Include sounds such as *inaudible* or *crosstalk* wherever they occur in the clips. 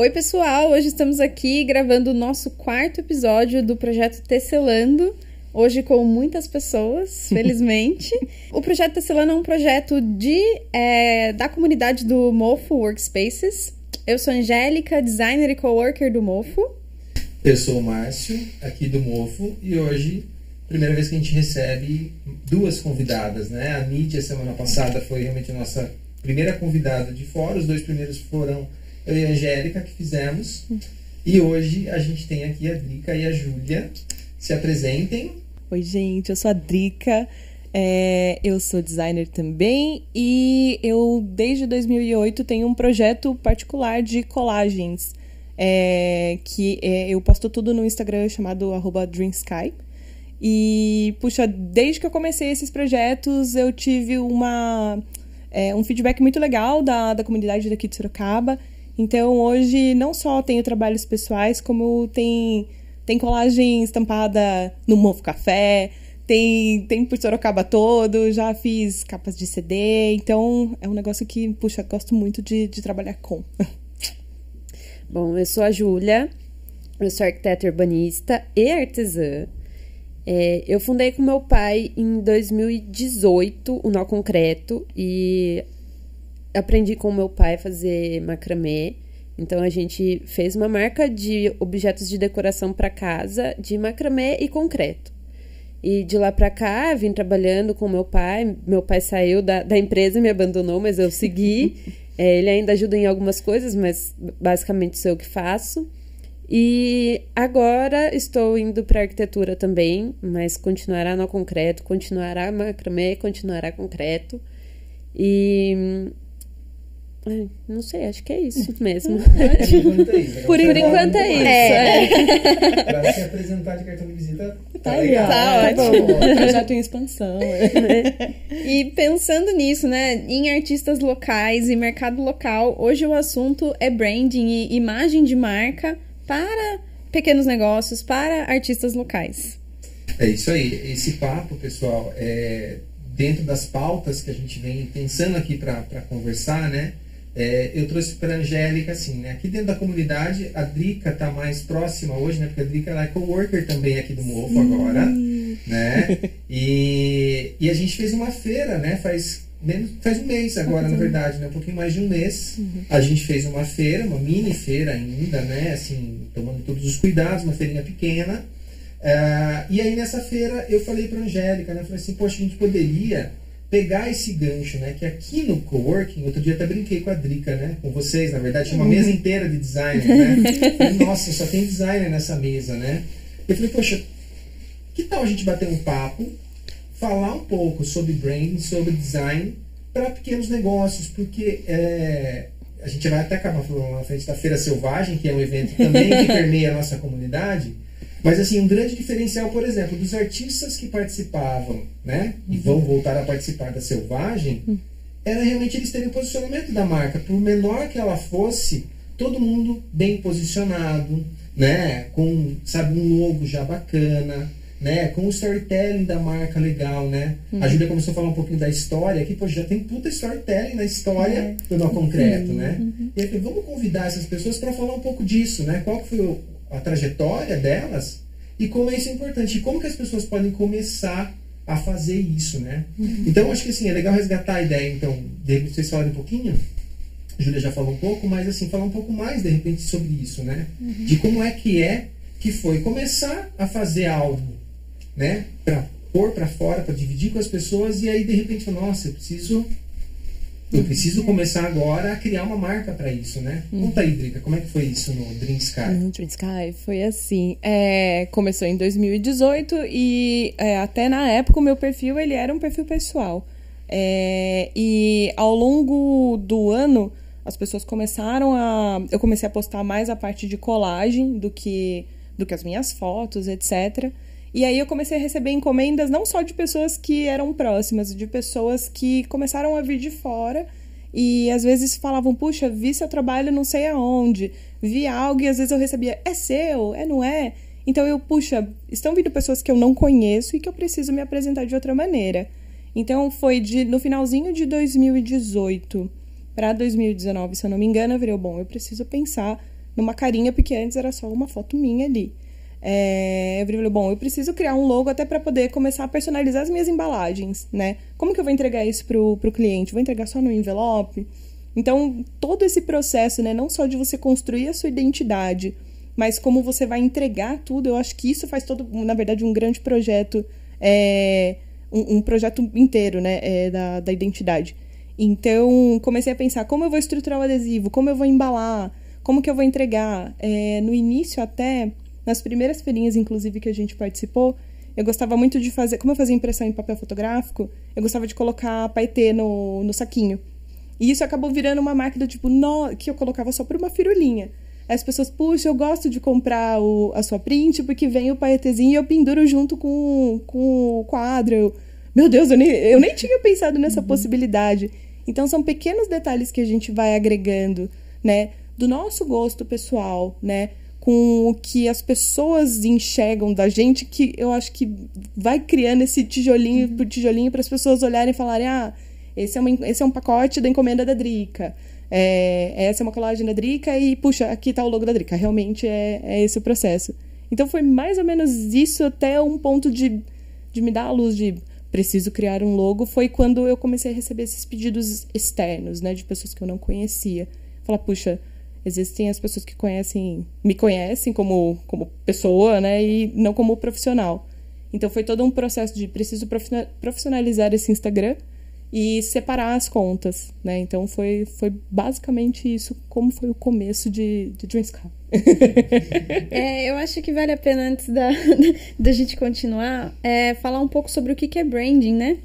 Oi, pessoal! Hoje estamos aqui gravando o nosso quarto episódio do projeto Tecelando. Hoje com muitas pessoas, *laughs* felizmente. o projeto Tecelando é um projeto de, é, da comunidade do Mofo Workspaces. Eu sou Angélica, designer e coworker do Mofo. Eu sou o Márcio, aqui do Mofo, e hoje, primeira vez que a gente recebe duas convidadas, né? A Nídia, semana passada, foi realmente a nossa primeira convidada de fora, os dois primeiros foram eu e a Angélica que fizemos. E hoje a gente tem aqui a Drica e a Júlia. Se apresentem. Oi, gente, eu sou a Drica. É, eu sou designer também e eu, desde 2008, tenho um projeto particular de colagens. É, que é, eu posto tudo no Instagram chamado DreamSky. E, puxa, desde que eu comecei esses projetos, eu tive uma, é, um feedback muito legal da, da comunidade daqui de Sorocaba. Então, hoje, não só tenho trabalhos pessoais, como tem, tem colagem estampada no Mofo Café, tem, tem por Sorocaba todo, já fiz capas de CD, então é um negócio que, puxa, gosto muito de, de trabalhar com. *laughs* Bom, eu sou a Júlia, eu sou arquiteta urbanista e artesã. É, eu fundei com meu pai em 2018 o Nó Concreto e aprendi com meu pai a fazer macramê. Então a gente fez uma marca de objetos de decoração para casa de macramê e concreto. E de lá para cá, vim trabalhando com meu pai. Meu pai saiu da, da empresa e me abandonou, mas eu segui. *laughs* é, ele ainda ajuda em algumas coisas, mas basicamente sou eu que faço. E agora estou indo para arquitetura também, mas continuará no concreto, continuará macramê, continuará concreto. E não sei, acho que é isso *laughs* mesmo. *laughs* Por enquanto é isso. É. É. Para se apresentar de cartão de visita, tá, Tá legal. Tá Tá ótimo. Projeto *laughs* em expansão. E pensando nisso, né, em artistas locais e mercado local, hoje o assunto é branding e imagem de marca para pequenos negócios, para artistas locais. É isso aí. Esse papo, pessoal, é dentro das pautas que a gente vem pensando aqui para conversar, né? É, eu trouxe para a Angélica, assim, né? Aqui dentro da comunidade, a Drica está mais próxima hoje, né? Porque a Drica ela é coworker também aqui do Mofo agora, né? *laughs* E, e a gente fez uma feira, né? Faz, menos, faz um mês agora, na verdade, né? Um pouquinho mais de um mês. A gente fez uma feira, uma mini feira ainda, né? Assim, tomando todos os cuidados, uma feirinha pequena. Uh, e aí nessa feira eu falei para Angélica, né? Eu falei assim, poxa, a gente poderia pegar esse gancho, né? Que aqui no coworking, outro dia até brinquei com a Drica, né? Com vocês, na verdade, tinha uma mesa inteira de designer, né? *laughs* Falei, Nossa, só tem designer nessa mesa, né? Eu falei, poxa, que tal a gente bater um papo, falar um pouco sobre branding, sobre design para pequenos negócios, porque é, a gente vai até acabar falando na frente da Feira Selvagem, que é um evento também que *laughs* permeia a nossa comunidade. Mas assim, um grande diferencial, por exemplo, dos artistas que participavam, né, e vão voltar a participar da Selvagem, era realmente eles terem o posicionamento da marca, por menor que ela fosse, todo mundo bem posicionado, né, com, sabe, um logo já bacana, né, com o storytelling da marca legal, né? A Júlia começou a falar um pouquinho da história aqui, pô, já tem puta storytelling na história do Nó Concreto, né? E aí, vamos convidar essas pessoas para falar um pouco disso, né? Qual que foi o, a trajetória delas e como isso é importante e como que as pessoas podem começar a fazer isso, né? Então acho que assim é legal resgatar a ideia. Então, de repente vocês falarem um pouquinho. A Júlia já falou um pouco, mas assim falar um pouco mais de repente sobre isso, né? De como é que é que foi começar a fazer algo, né? Para pôr para fora, para dividir com as pessoas e aí de repente nossa, eu preciso eu preciso começar agora a criar uma marca para isso, né? Conta aí, Drica, como é que foi isso no Dream Sky? No Dream Sky foi assim. É, começou em 2018 e é, até na época o meu perfil ele era um perfil pessoal. É, e ao longo do ano as pessoas começaram a. Eu comecei a postar mais a parte de colagem do que, do que as minhas fotos, etc. E aí eu comecei a receber encomendas não só de pessoas que eram próximas, de pessoas que começaram a vir de fora e às vezes falavam, puxa, vi seu trabalho não sei aonde, vi algo e às vezes eu recebia, é seu, é não é? Então eu, puxa, estão vindo pessoas que eu não conheço e que eu preciso me apresentar de outra maneira. Então foi de, no finalzinho de 2018 para 2019, se eu não me engano, eu virei, bom, eu preciso pensar numa carinha, porque antes era só uma foto minha ali. É, eu falei, bom, eu preciso criar um logo até para poder começar a personalizar as minhas embalagens, né? Como que eu vou entregar isso pro, pro cliente? Vou entregar só no envelope? Então, todo esse processo, né, não só de você construir a sua identidade, mas como você vai entregar tudo, eu acho que isso faz todo, na verdade, um grande projeto, é, um, um, projeto inteiro, né, é, da, da identidade. Então, comecei a pensar como eu vou estruturar o adesivo, como eu vou embalar, como que eu vou entregar. É, no início, até, nas primeiras feirinhas, inclusive, que a gente participou, eu gostava muito de fazer, como eu fazia impressão em papel fotográfico, eu gostava de colocar paetê no, no saquinho. E isso acabou virando uma máquina, tipo, no, que eu colocava só por uma firulinha. As pessoas, puxa, eu gosto de comprar o, a sua print porque vem o paetezinho e eu penduro junto com, com o quadro. Meu Deus, eu nem, eu nem tinha pensado nessa uhum. possibilidade. Então, são pequenos detalhes que a gente vai agregando, né? Do nosso gosto pessoal, né? Com o que as pessoas enxergam da gente, que eu acho que vai criando esse tijolinho uhum. por tijolinho para as pessoas olharem e falarem: ah, esse é, uma, esse é um pacote da encomenda da Drica. É, essa é uma colagem da Drica e, puxa, aqui está o logo da Drica. Realmente é, é esse o processo. Então foi mais ou menos isso até um ponto de, de me dar a luz de preciso criar um logo. Foi quando eu comecei a receber esses pedidos externos, né? De pessoas que eu não conhecia. Falar, puxa, existem as pessoas que conhecem, me conhecem como, como pessoa, né? E não como profissional. Então foi todo um processo de preciso profissionalizar esse Instagram e separar as contas, né? Então foi, foi basicamente isso, como foi o começo de, de Dream Sky. *laughs* é, eu acho que vale a pena, antes da, *laughs* da gente continuar, é, falar um pouco sobre o que é branding, né?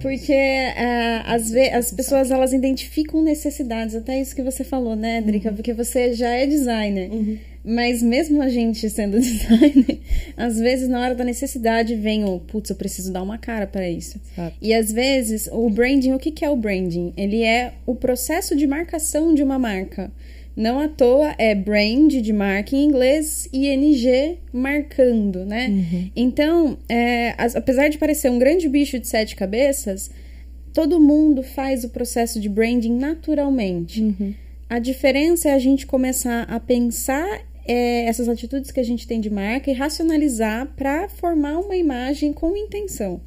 Porque é, às vezes as pessoas elas identificam necessidades, até isso que você falou, né, Drica? Uhum. Porque você já é designer. Uhum. Mas mesmo a gente sendo *laughs* designer, às vezes na hora da necessidade vem o, putz, eu preciso dar uma cara para isso. E às vezes o branding, o que, que é o branding? Ele é o processo de marcação de uma marca. Não à toa é brand de marca em inglês e NG marcando, né? Uhum. Então, é, apesar de parecer um grande bicho de sete cabeças, todo mundo faz o processo de branding naturalmente. Uhum. A diferença é a gente começar a pensar é, essas atitudes que a gente tem de marca e racionalizar para formar uma imagem com intenção.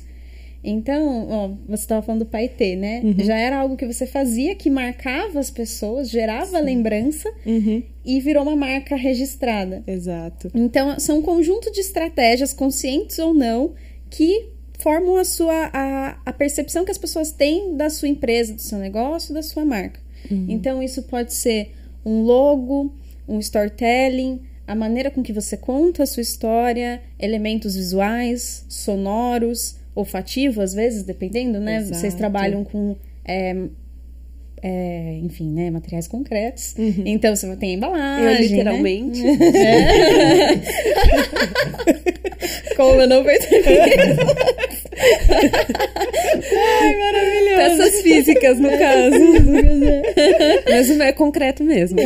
Então, ó, você estava falando do paetê, né? Uhum. Já era algo que você fazia que marcava as pessoas, gerava Sim. lembrança uhum. e virou uma marca registrada. Exato. Então, são um conjunto de estratégias, conscientes ou não, que formam a sua a, a percepção que as pessoas têm da sua empresa, do seu negócio, da sua marca. Uhum. Então, isso pode ser um logo, um storytelling, a maneira com que você conta a sua história, elementos visuais, sonoros, olfativo, às vezes, dependendo, né? Exato. Vocês trabalham com. É, é, enfim, né, materiais concretos. Uhum. Então você tem embalagem. Eu, né? literalmente. Né? É. Como eu não percebi. Ai, maravilhoso. Peças físicas, no caso. Mas não é concreto mesmo.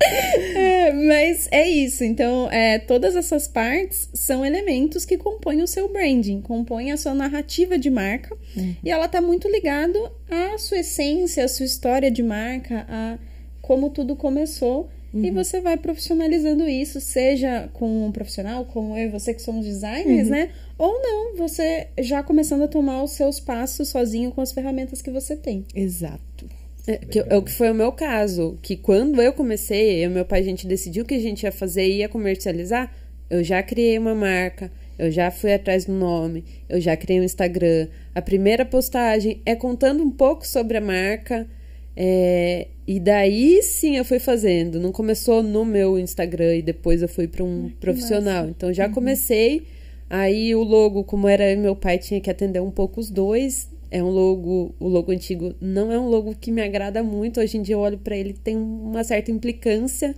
É, *laughs* mas é isso. Então, é, todas essas partes são elementos que compõem o seu branding, compõem a sua narrativa de marca. Uhum. E ela está muito ligado à sua essência, à sua história de marca, a como tudo começou. Uhum. E você vai profissionalizando isso, seja com um profissional, como eu e você que somos designers, uhum. né? Ou não, você já começando a tomar os seus passos sozinho com as ferramentas que você tem. Exato. É, que, é o que foi o meu caso, que quando eu comecei, eu e meu pai, a gente decidiu que a gente ia fazer e ia comercializar, eu já criei uma marca, eu já fui atrás do nome, eu já criei um Instagram. A primeira postagem é contando um pouco sobre a marca, é, e daí sim eu fui fazendo. Não começou no meu Instagram e depois eu fui para um Ai, profissional. Massa. Então já uhum. comecei. Aí o logo, como era meu pai, tinha que atender um pouco os dois é um logo, o logo antigo não é um logo que me agrada muito. Hoje em dia eu olho para ele tem uma certa implicância.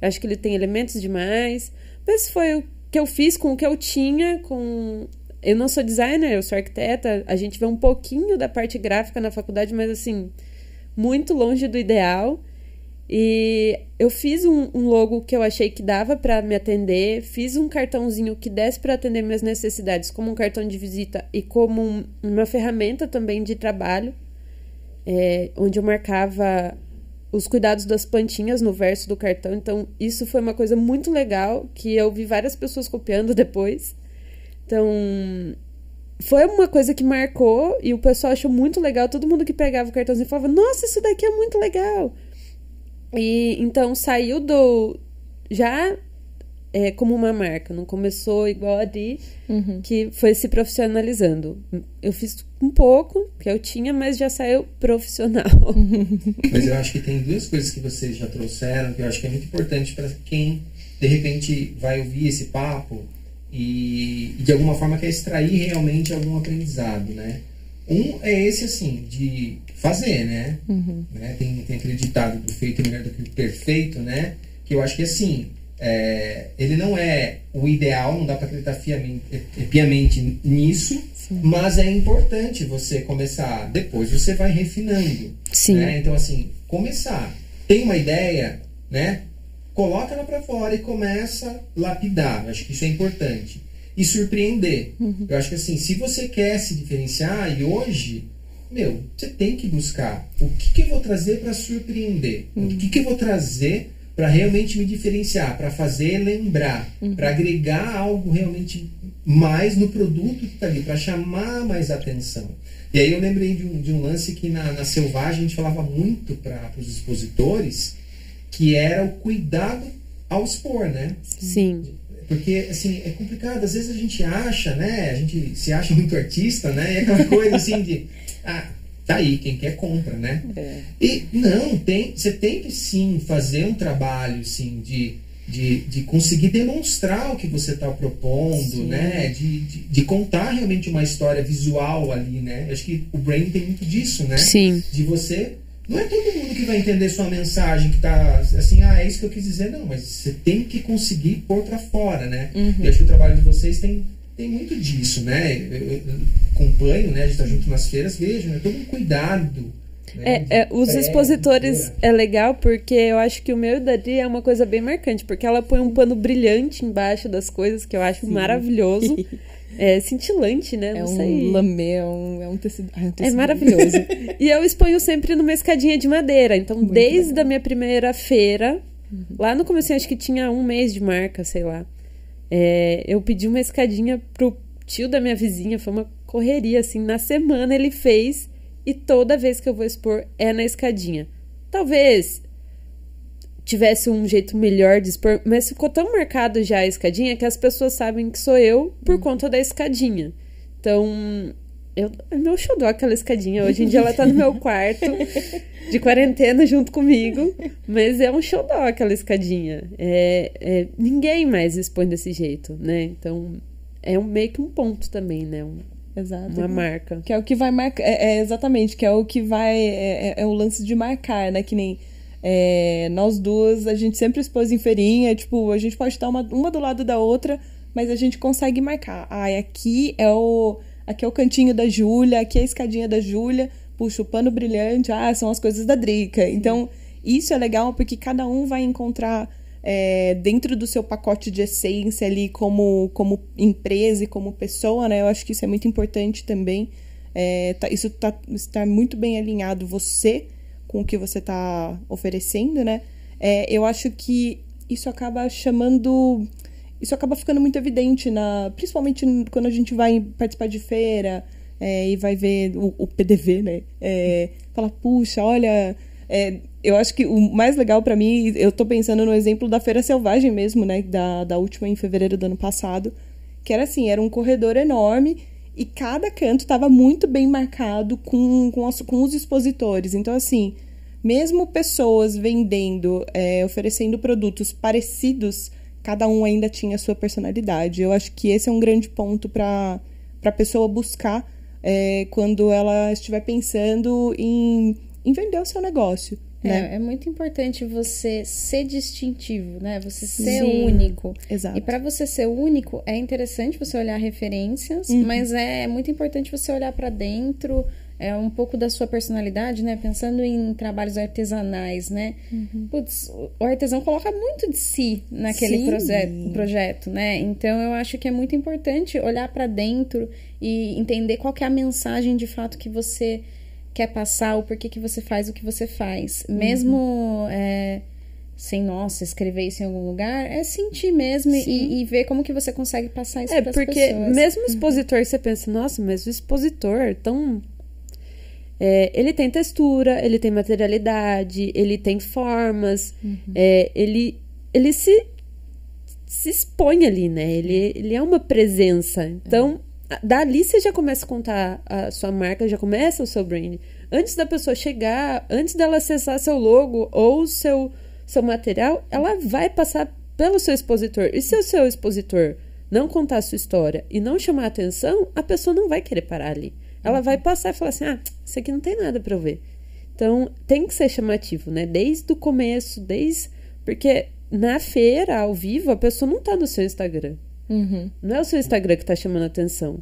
Eu acho que ele tem elementos demais, mas foi o que eu fiz com o que eu tinha, com eu não sou designer, eu sou arquiteta. A gente vê um pouquinho da parte gráfica na faculdade, mas assim, muito longe do ideal. E eu fiz um, um logo que eu achei que dava para me atender, fiz um cartãozinho que desse para atender minhas necessidades, como um cartão de visita e como um, uma ferramenta também de trabalho, é, onde eu marcava os cuidados das plantinhas no verso do cartão. Então, isso foi uma coisa muito legal que eu vi várias pessoas copiando *laughs* depois. Então, foi uma coisa que marcou e o pessoal achou muito legal. Todo mundo que pegava o cartãozinho falava: Nossa, isso daqui é muito legal. E então saiu do. Já é, como uma marca, não começou igual a Di, Uhum. que foi se profissionalizando. Eu fiz um pouco, que eu tinha, mas já saiu profissional. *laughs* Mas eu acho que tem duas coisas que vocês já trouxeram que eu acho que é muito importante para quem de repente vai ouvir esse papo e, e de alguma forma quer extrair realmente algum aprendizado, né? Um é esse assim de fazer, né? né? Tem, tem aquele ditado do feito é melhor do que o perfeito, né? Que eu acho que assim é, ele não é o ideal, não dá para acreditar fiamente, piamente nisso, mas é importante você começar. Depois você vai refinando. Sim. né? Então, assim, começar. Tem uma ideia, né? Coloca ela para fora e começa a lapidar. Acho que isso é importante. E surpreender. Eu acho que assim, se você quer se diferenciar, e hoje, meu, você tem que buscar o que, que eu vou trazer para surpreender. O que, que eu vou trazer para realmente me diferenciar, para fazer lembrar, para agregar algo realmente mais no produto que está ali, para chamar mais atenção. E aí eu lembrei de um, de um lance que na, na Selvagem a gente falava muito para os expositores, que era o cuidado ao expor, né? Sim. Porque, assim, é complicado. Às vezes a gente acha, né? A gente se acha muito artista, né? E aquela coisa assim de... *laughs* Ah, tá aí, quem quer compra, né? E não, tem, você tem que sim fazer um trabalho, assim, de, de, de conseguir demonstrar o que você está propondo, né? De, de, de contar realmente uma história visual ali, né? Eu acho que o Brain tem muito disso, né? Sim. de você. Não é todo mundo que vai entender sua mensagem, que tá assim, ah, é isso que eu quis dizer, não, mas você tem que conseguir pôr pra fora, né? E acho que o trabalho de vocês tem, tem muito disso, né? Eu, eu- acompanho, né? A gente tá junto nas feiras, vejo, né? Todo um cuidado. Né? É, é, os pé, expositores de- é legal porque eu acho que o meu e da Di é uma coisa bem marcante, porque ela põe um pano brilhante embaixo das coisas que eu acho maravilhoso. *laughs* É cintilante, né? É Não um sei. lamê, é um, é um tecido. ah, é um É tecido. maravilhoso. *laughs* e eu exponho sempre numa escadinha de madeira. Então, desde a minha primeira feira, lá no começo, acho que tinha um mês de marca, sei lá. é, eu pedi uma escadinha pro tio da minha vizinha, foi uma correria, assim. Na semana ele fez, e toda vez que eu vou expor é na escadinha. Talvez tivesse um jeito melhor de expor, mas ficou tão marcado já a escadinha que as pessoas sabem que sou eu por conta da escadinha. Então, eu, é meu xodó aquela escadinha. Hoje em dia ela tá no meu quarto, *laughs* de quarentena, junto comigo. Mas é um xodó aquela escadinha. É, é- ninguém mais expõe desse jeito, né? Então, é um, meio que um ponto também, né? Um- Exato. uma marca. Que é o que vai marcar. É, é, exatamente, que é o que vai. É, é- é o lance de marcar, né? Que nem. É, nós duas, a gente sempre expôs em feirinha, tipo, a gente pode estar uma, uma do lado da outra, mas a gente consegue marcar. Ah, aqui é o. Aqui é o cantinho da Júlia, aqui é a escadinha da Júlia, puxa, o pano brilhante, ah, são as coisas da Drica. Então, isso é legal porque cada um vai encontrar é, dentro do seu pacote de essência ali como, como empresa e como pessoa, né? Eu acho que isso é muito importante também. É, tá- isso tá, está muito bem alinhado você com o que você está oferecendo, né? É, eu acho que isso acaba chamando. Isso acaba ficando muito evidente, na, principalmente quando a gente vai participar de feira é, e vai ver o, o PDV, né? É, fala, puxa, olha. é, eu acho que o mais legal pra mim, eu tô pensando no exemplo da Feira Selvagem mesmo, né? Da, da última em fevereiro do ano passado. Que era assim, era um corredor enorme e cada canto estava muito bem marcado com, com, as- com os expositores. Então, assim, mesmo pessoas vendendo, é, oferecendo produtos parecidos, cada um ainda tinha a sua personalidade. Eu acho que esse é um grande ponto para a pessoa buscar é, quando ela estiver pensando em, em vender o seu negócio. Né? É, é muito importante você ser distintivo, né? Você ser Sim. único. Exato. E para você ser único, é interessante você olhar referências, Uhum. mas é muito importante você olhar para dentro, é um pouco da sua personalidade, né? Pensando em trabalhos artesanais, né? Uhum. Putz, o artesão coloca muito de si naquele Sim. projeto, né? Então eu acho que é muito importante olhar para dentro e entender qual que é a mensagem de fato que você quer passar, o porquê que você faz o que você faz. Mesmo é, sem, nossa, escrever isso em algum lugar, é sentir mesmo e, e, ver como que você consegue passar isso é, para as pessoas. É, porque mesmo o expositor, você pensa, nossa, mas o expositor tão é, ele tem textura, ele tem materialidade, ele tem formas, uhum. é, ele, ele se, se expõe ali, né? Ele, ele é uma presença. Então, é. Dali você já começa a contar a sua marca, já começa o seu brand. Antes da pessoa chegar, antes dela acessar seu logo ou seu, seu material, ela vai passar pelo seu expositor. E se o seu expositor não contar a sua história e não chamar atenção, a pessoa não vai querer parar ali. Ela vai passar e falar assim: ah, isso aqui não tem nada para eu ver. Então, tem que ser chamativo, né? Desde o começo, desde. Porque na feira, ao vivo, a pessoa não tá no seu Instagram. Uhum. Não é o seu Instagram que tá chamando a atenção.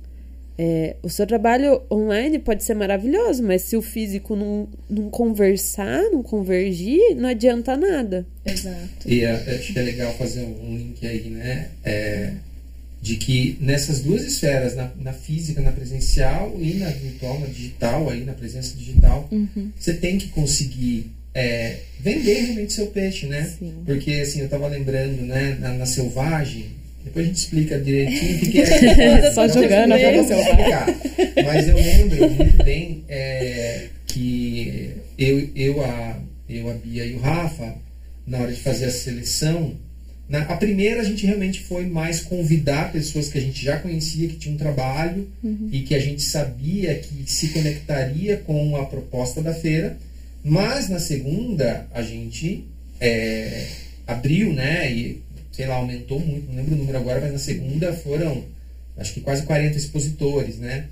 É, o seu trabalho online pode ser maravilhoso, mas se o físico não, não conversar, não convergir, não adianta nada. Exato. E é, acho que é legal fazer um link aí, né? É, de que nessas duas esferas, na, na, física, na presencial e na virtual, na digital, aí na presença digital, uhum. você tem que conseguir é, vender realmente seu peixe, né? Sim. Porque assim, eu estava lembrando, né, na, na, selvagem, depois a gente explica direitinho o que, *laughs* é. Só jogando a selvagem. Mas eu lembro muito bem é, que eu, eu, a, eu, a Bia e o Rafa, na hora de fazer a seleção, na, a primeira a gente realmente foi mais convidar pessoas que a gente já conhecia, que tinham um trabalho uhum. e que a gente sabia que se conectaria com a proposta da feira. Mas na segunda a gente é, abriu, né? E sei lá, aumentou muito, não lembro o número agora, mas na segunda foram acho que quase 40 expositores, né?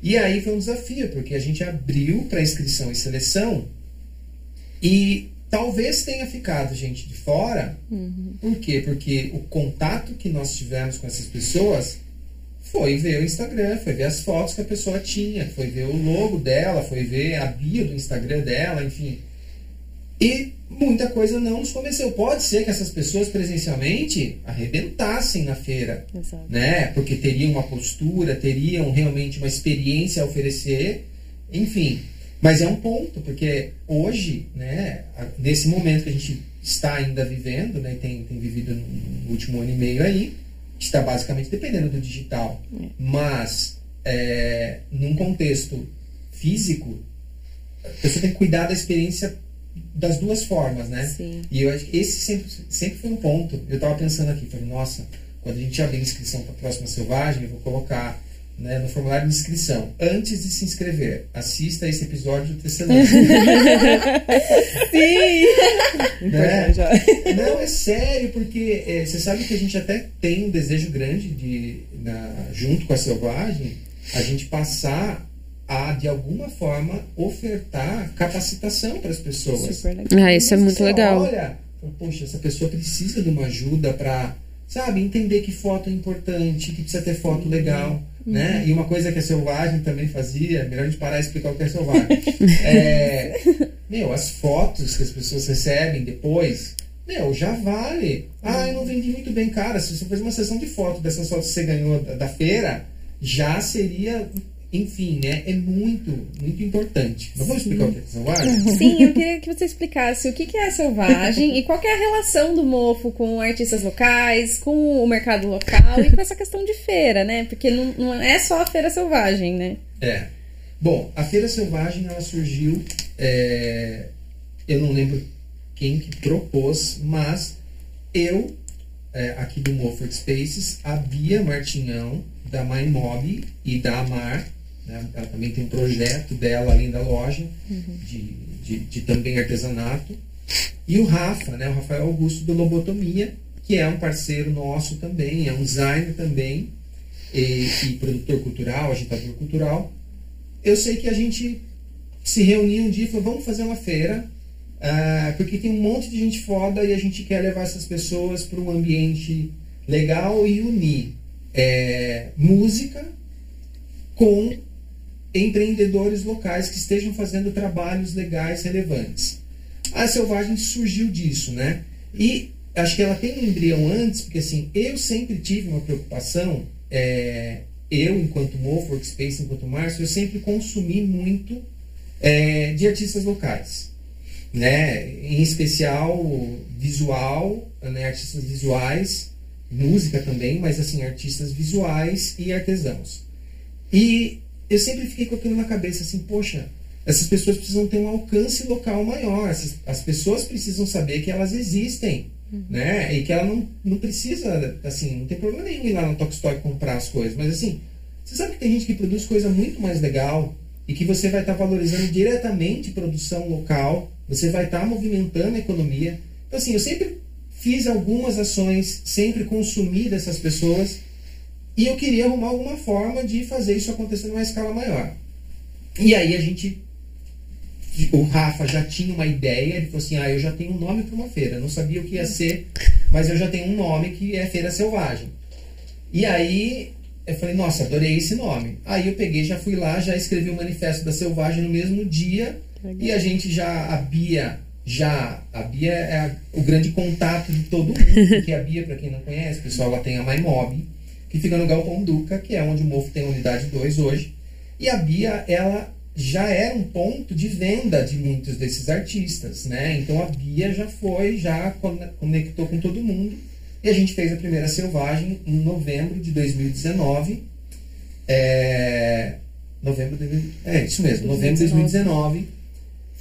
E aí foi um desafio, porque a gente abriu para inscrição e seleção e Talvez tenha ficado gente de fora. Uhum. Por quê? Porque o contato que nós tivemos com essas pessoas foi ver o Instagram, foi ver as fotos que a pessoa tinha, foi ver o logo dela, foi ver a bio do Instagram dela, enfim. E muita coisa não nos convenceu. Pode ser que essas pessoas presencialmente arrebentassem na feira, Exato. né? Porque teriam uma postura, teriam realmente uma experiência a oferecer, enfim. Mas é um ponto, porque hoje, né, nesse momento que a gente está ainda vivendo, né, tem, tem vivido no último ano e meio aí, está basicamente dependendo do digital. É. Mas, é, num contexto físico, a pessoa tem que cuidar da experiência das duas formas, né? Sim. E eu esse sempre, sempre foi um ponto. Eu estava pensando aqui, falei, nossa, quando a gente abrir inscrição para a próxima selvagem, eu vou colocar né, no formulário de inscrição. Antes de se inscrever, assista esse episódio do Tecelândia. *laughs* Sim! Né? Não, é sério, porque é, você sabe que a gente até tem um desejo grande de, na, junto com a selvagem, a gente passar a, de alguma forma, ofertar capacitação para as pessoas. Ah, isso é muito legal. Olha, poxa, essa pessoa precisa de uma ajuda para, sabe, entender que foto é importante, que precisa ter foto legal né? Uhum. E uma coisa que a selvagem também fazia, melhor a gente parar e explicar o que é selvagem. *laughs* é, meu, as fotos que as pessoas recebem depois, meu, já vale. Ah, eu não vendi muito bem, cara. Se você fazer uma sessão de foto dessas fotos que você ganhou da, da feira, já seria enfim, né, é muito, muito importante. Não vou explicar o que é selvagem? *laughs* Sim, eu queria que você explicasse o que é selvagem e qual é a relação do mofo com artistas locais, com o mercado local e com essa questão de feira, né? Porque não, não é só a feira selvagem, né? É. Bom, a feira selvagem ela surgiu, é, eu não lembro quem que propôs, mas eu, é, aqui do Mofo Spaces, a Bia Martinhão, da MyMob e da Amar, né? Ela também tem um projeto dela além da loja, uhum. de, de, de, também artesanato. E o Rafa, né? o Rafael Augusto do Lobotomia, que é um parceiro nosso também, é um designer também, e, e produtor cultural, agitador cultural. Eu sei que a gente se reuniu um dia e falou: vamos fazer uma feira, uh, porque tem um monte de gente foda e a gente quer levar essas pessoas para um ambiente legal e unir é, música com empreendedores locais que estejam fazendo trabalhos legais relevantes. A Selvagem surgiu disso, né? E acho que ela tem um embrião antes, porque assim, eu sempre tive uma preocupação, é, eu enquanto Mofo Workspace, enquanto Márcio, eu sempre consumi muito é, de artistas locais, né? Em especial visual, né? artistas visuais, música também, mas assim artistas visuais e artesãos. E eu sempre fiquei com aquilo na cabeça assim, poxa, essas pessoas precisam ter um alcance local maior, as, as pessoas precisam saber que elas existem, uhum. né? E que ela não, não precisa, assim, não tem problema nenhum ir lá no Tokstok comprar as coisas, mas assim, você sabe que tem gente que produz coisa muito mais legal e que você vai estar tá valorizando diretamente produção local, você vai estar tá movimentando a economia. Então, assim, eu sempre fiz algumas ações, sempre consumi dessas pessoas e eu queria arrumar alguma forma de fazer isso acontecer numa escala maior. E aí a gente. O Rafa já tinha uma ideia, ele falou assim: ah, eu já tenho um nome para uma feira. não sabia o que ia ser, mas eu já tenho um nome que é Feira Selvagem. E aí eu falei, nossa, adorei esse nome. Aí eu peguei, já fui lá, já escrevi o Manifesto da Selvagem no mesmo dia. E a gente já, a Bia, já, a Bia é a, o grande contato de todo mundo. *laughs* Porque a Bia, para quem não conhece, pessoal, ela tem a MyMob que fica no Galpão Duca, que é onde o Mofo tem unidade 2 hoje. E a Bia, ela já era um ponto de venda de muitos desses artistas, né? Então a Bia já foi, já conectou com todo mundo. E a gente fez a primeira Selvagem em novembro de 2019. É... Novembro de... É, isso mesmo, novembro de 2019.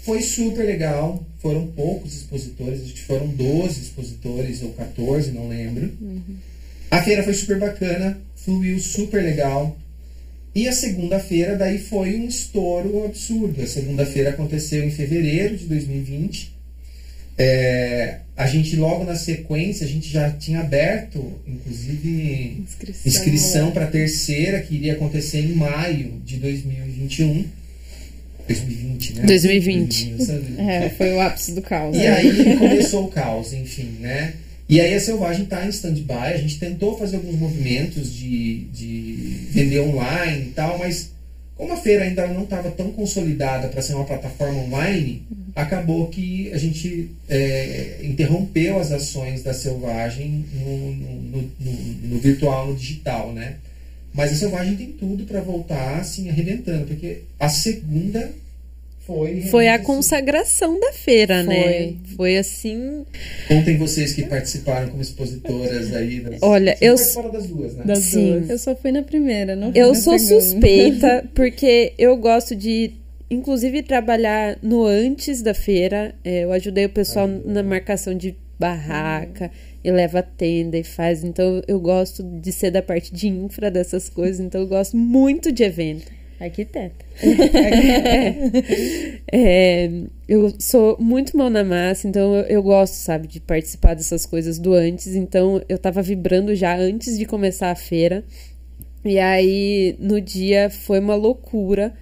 Foi super legal. Foram poucos expositores, acho que foram 12 expositores ou 14, não lembro. Uhum. A feira foi super bacana, fluiu super legal. E a segunda-feira daí foi um estouro absurdo. A segunda-feira aconteceu em fevereiro de 2020. É, a gente logo na sequência a gente já tinha aberto, inclusive inscrição, inscrição para a terceira que iria acontecer em maio de 2021. 2020, né? 2020. 2020 é, foi o ápice do caos. E né? aí começou o caos, enfim, né? E aí a Selvagem está em stand-by. A gente tentou fazer alguns movimentos de, de vender online e tal, mas como a feira ainda não estava tão consolidada para ser uma plataforma online, acabou que a gente é, interrompeu as ações da Selvagem no, no, no, no, virtual, no digital, né? Mas a Selvagem tem tudo para voltar assim arrebentando, porque a segunda foi, foi a consagração da feira, né? foi. né? Foi assim. Contem vocês que participaram como expositoras aí. Das... Olha, Você eu. das duas, né? Das Sim. Duas. Eu só fui na primeira, não Eu sou segunda. suspeita, *laughs* porque eu gosto de, inclusive, trabalhar no antes da feira. É, eu ajudei o pessoal ah, na marcação de barraca. E leva tenda e faz. Então, eu gosto de ser da parte de infra dessas coisas. Então, eu gosto muito de evento. Arquiteta. *laughs* é, eu sou muito mão na massa, então eu, eu, gosto, sabe, de participar dessas coisas do antes. Então eu tava vibrando já antes de começar a feira. E aí no dia foi uma loucura.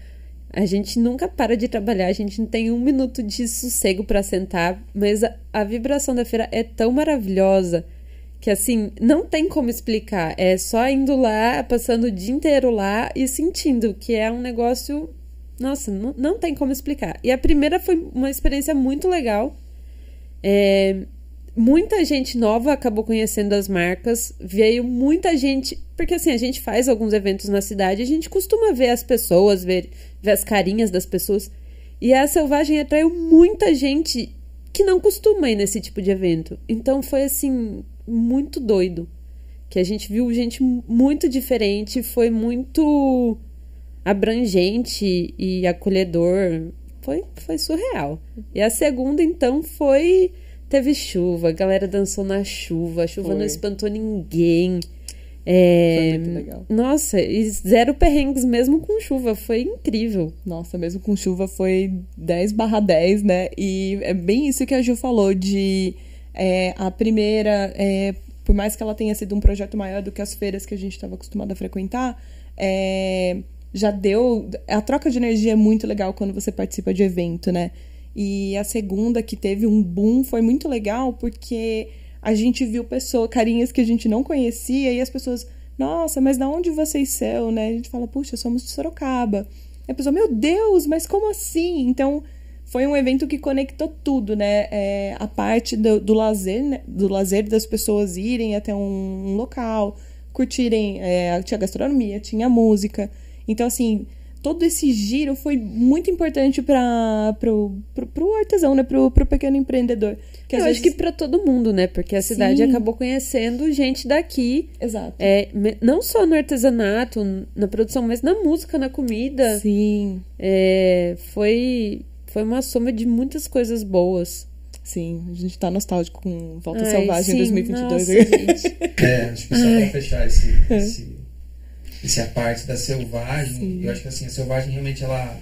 A gente nunca para de trabalhar, a gente não tem um minuto de sossego para sentar, mas a, a vibração da feira é tão maravilhosa que assim, não tem como explicar. É só indo lá, passando o dia inteiro lá e sentindo que é um negócio. Nossa, não, não tem como explicar. E a primeira foi uma experiência muito legal. É, muita gente nova acabou conhecendo as marcas. Veio muita gente. Porque assim, a gente faz alguns eventos na cidade, a gente costuma ver as pessoas, ver, ver as carinhas das pessoas. E a Selvagem atraiu muita gente que não costuma ir nesse tipo de evento. Então foi assim, muito doido. Que a gente viu gente muito diferente, foi muito abrangente e acolhedor. Foi, foi surreal. E a segunda, então, foi. Teve chuva, a galera dançou na chuva, a chuva foi. não espantou ninguém. É. Nossa, e zero perrengues mesmo com chuva, foi incrível. Nossa, mesmo com chuva foi 10 barra 10, né? E é bem isso que a Ju falou de é, a primeira, é, por mais que ela tenha sido um projeto maior do que as feiras que a gente estava acostumado a frequentar, é, já deu. A troca de energia é muito legal quando você participa de evento, né? E a segunda, que teve um boom, foi muito legal porque a gente viu pessoas, carinhas que a gente não conhecia, e as pessoas, nossa, mas da onde vocês são, né? A gente fala, puxa, somos de Sorocaba. E a pessoa, meu Deus, mas como assim? Então foi um evento que conectou tudo, né? É, a parte do, do lazer, né? do lazer das pessoas irem até um, um local, curtirem, é, tinha gastronomia, tinha música. Então, assim, todo esse giro foi muito importante para pro, pro, pro artesão, né? Pro, pro pequeno empreendedor. Que Eu acho que para todo mundo, né? Porque a cidade Sim. acabou conhecendo gente daqui. Exato. É, não só no artesanato, na produção, mas na música, na comida. Sim. É, foi, foi uma soma de muitas coisas boas. Sim, a gente tá nostálgico com Volta Ai, Selvagem sim, 2022. Nossa, gente. *laughs* é, acho que só Ai. pra fechar esse, esse esse é a parte da selvagem. Sim. Eu acho que assim, a selvagem realmente ela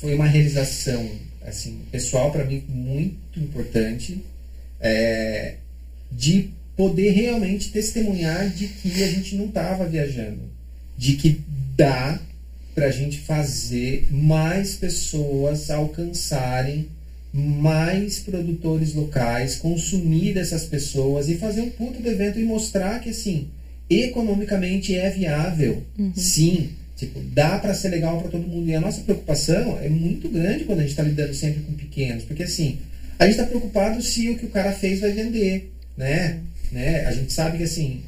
foi uma realização assim pessoal para mim muito importante é, de poder realmente testemunhar de que a gente não estava viajando, de que dá para a gente fazer mais pessoas alcançarem mais produtores locais, consumir dessas pessoas e fazer um puto do evento e mostrar que assim economicamente é viável. Uhum. Sim, tipo, dá para ser legal para todo mundo. E a nossa preocupação é muito grande quando a gente está lidando sempre com pequenos, porque assim, a gente está preocupado se o que o cara fez vai vender, né? né? A gente sabe que assim,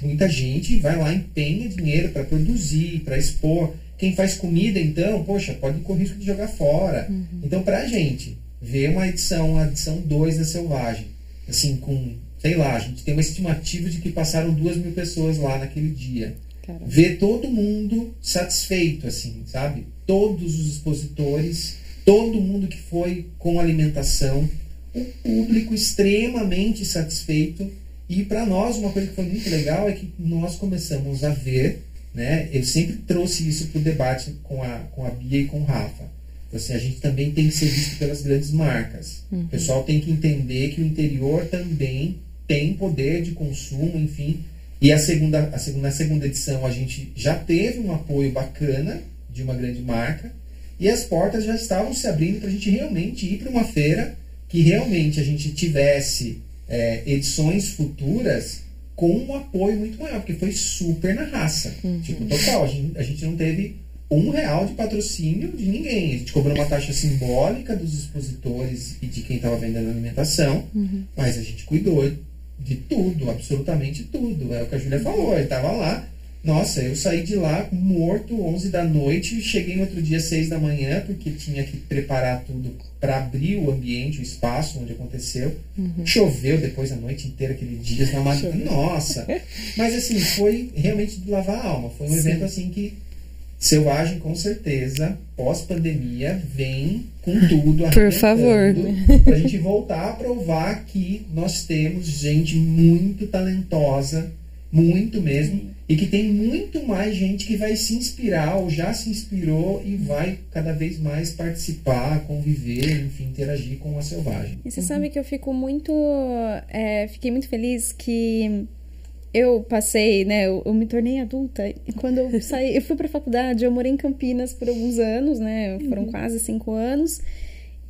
muita gente vai lá empenha dinheiro para produzir, para expor. Quem faz comida, então, poxa, pode correr risco de jogar fora. Uhum. Então, para a gente ver uma edição, a edição 2 da Selvagem, assim, com sei lá, a gente tem uma estimativa de que passaram duas mil pessoas lá naquele dia. Caramba. Ver todo mundo satisfeito, assim, sabe? Todos os expositores, todo mundo que foi com alimentação, o público extremamente satisfeito. E para nós, uma coisa que foi muito legal é que nós começamos a ver, né? Eu sempre trouxe isso para o debate com a, com a Bia e com o Rafa. Assim, a gente também tem que ser visto pelas grandes marcas. Uhum. O pessoal tem que entender que o interior também tem poder de consumo, enfim. E a segunda, a segunda, na segunda edição a gente já teve um apoio bacana de uma grande marca e as portas já estavam se abrindo para a gente realmente ir para uma feira que realmente a gente tivesse é, edições futuras com um apoio muito maior, porque foi super na raça. Uhum. Tipo, total. A gente, a gente não teve um real de patrocínio de ninguém. A gente cobrou uma taxa simbólica dos expositores e de quem estava vendendo alimentação, uhum. mas a gente cuidou de tudo, absolutamente tudo. É o que a Júlia falou, ele tava lá. Nossa, eu saí de lá morto 11 da noite, cheguei no outro dia 6 da manhã, porque tinha que preparar tudo para abrir o ambiente, o espaço onde aconteceu. Uhum. Choveu depois a noite inteira, aquele dia na. Nossa! Mas assim, foi realmente de lavar a alma. Foi um Sim. evento assim que Selvagem, com certeza, pós-pandemia, vem com tudo. Por favor. Para a gente voltar a provar que nós temos gente muito talentosa, muito mesmo, e que tem muito mais gente que vai se inspirar ou já se inspirou e vai cada vez mais participar, conviver, enfim, interagir com a Selvagem. E você uhum. sabe que eu fico muito. É, fiquei muito feliz que eu passei, né? Eu, eu, me tornei adulta e quando eu saí, eu fui para faculdade, eu morei em Campinas por alguns anos, né? Foram uhum. quase cinco anos.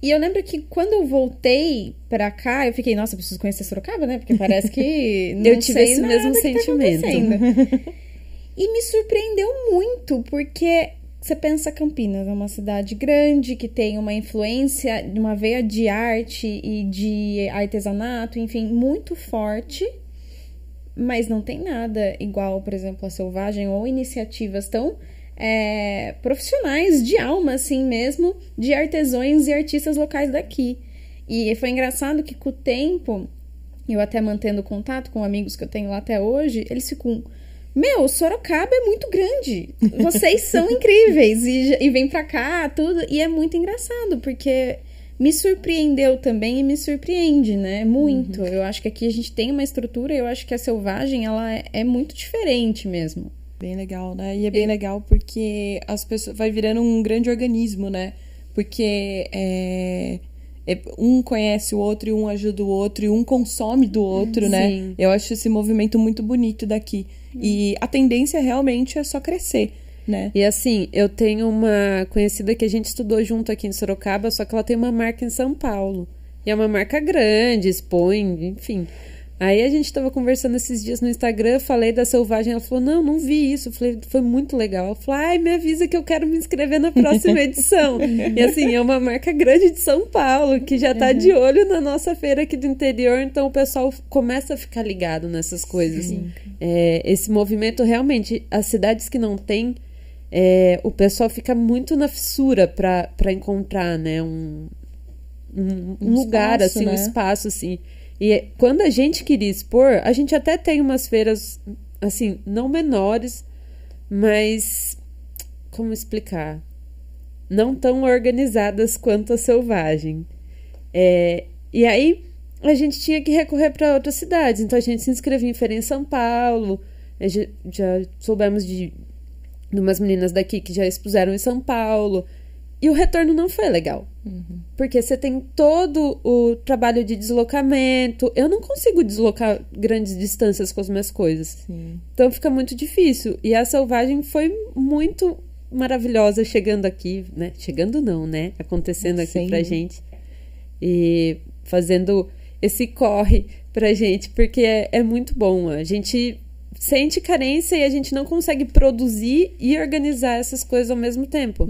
E eu lembro que quando eu voltei para cá, eu fiquei, nossa, preciso conhecer Sorocaba, né? Porque parece que *laughs* eu tive esse mesmo tá sentimento. Tá *laughs* e me surpreendeu muito, porque você pensa Campinas, é uma cidade grande que tem uma influência, uma veia de arte e de artesanato, enfim, muito forte mas não tem nada igual, por exemplo, a Selvagem ou iniciativas tão é, profissionais de alma, assim mesmo, de artesãos e artistas locais daqui. E foi engraçado que com o tempo, eu até mantendo contato com amigos que eu tenho lá até hoje, eles ficam. Meu, Sorocaba é muito grande. Vocês *laughs* são incríveis. E, e vem pra cá, tudo. E é muito engraçado, porque me surpreendeu também e me surpreende, né? Muito. Uhum. Eu acho que aqui a gente tem uma estrutura, eu acho que a selvagem ela é, é muito diferente mesmo. Bem legal, né? E é bem legal porque as pessoas vai virando um grande organismo, né? Porque é, é, um conhece o outro e um ajuda o outro e um consome do outro, né? Sim. né? Eu acho esse movimento muito bonito daqui. Uhum. E a tendência realmente é só crescer né? E assim, eu tenho uma conhecida que a gente estudou junto aqui em Sorocaba, só que ela tem uma marca em São Paulo. E é uma marca grande, expõe, enfim. Aí a gente tava conversando esses dias no Instagram, falei da selvagem, ela falou: "Não, não vi isso". Eu falei: "Foi muito legal". Ela falou: "Ai, me avisa que eu quero me inscrever na próxima *laughs* edição". e assim, é uma marca grande de São Paulo, que já tá de olho na nossa feira aqui do interior, então o pessoal começa a ficar ligado nessas coisas. É, esse movimento realmente, as cidades que não têm é, o pessoal fica muito na fissura para encontrar, né? Um, um, um lugar, espaço, assim, né? um espaço, assim. E quando a gente queria expor, a gente até tem umas feiras, assim, não menores, mas como explicar? Não tão organizadas quanto a Selvagem. É, e aí a gente tinha que recorrer para outras cidades. Então a gente se inscrevia em feira em São Paulo. gente Já soubemos de, de umas meninas daqui que já expuseram em São Paulo. E o retorno não foi legal. Porque você tem todo o trabalho de deslocamento. Eu não consigo deslocar grandes distâncias com as minhas coisas. Sim. Então fica muito difícil. E a Selvagem foi muito maravilhosa chegando aqui, né? Chegando não, né? Acontecendo aqui Sim. pra gente. E fazendo esse corre pra gente, porque é, é muito bom. A gente sente carência e a gente não consegue produzir e organizar essas coisas ao mesmo tempo.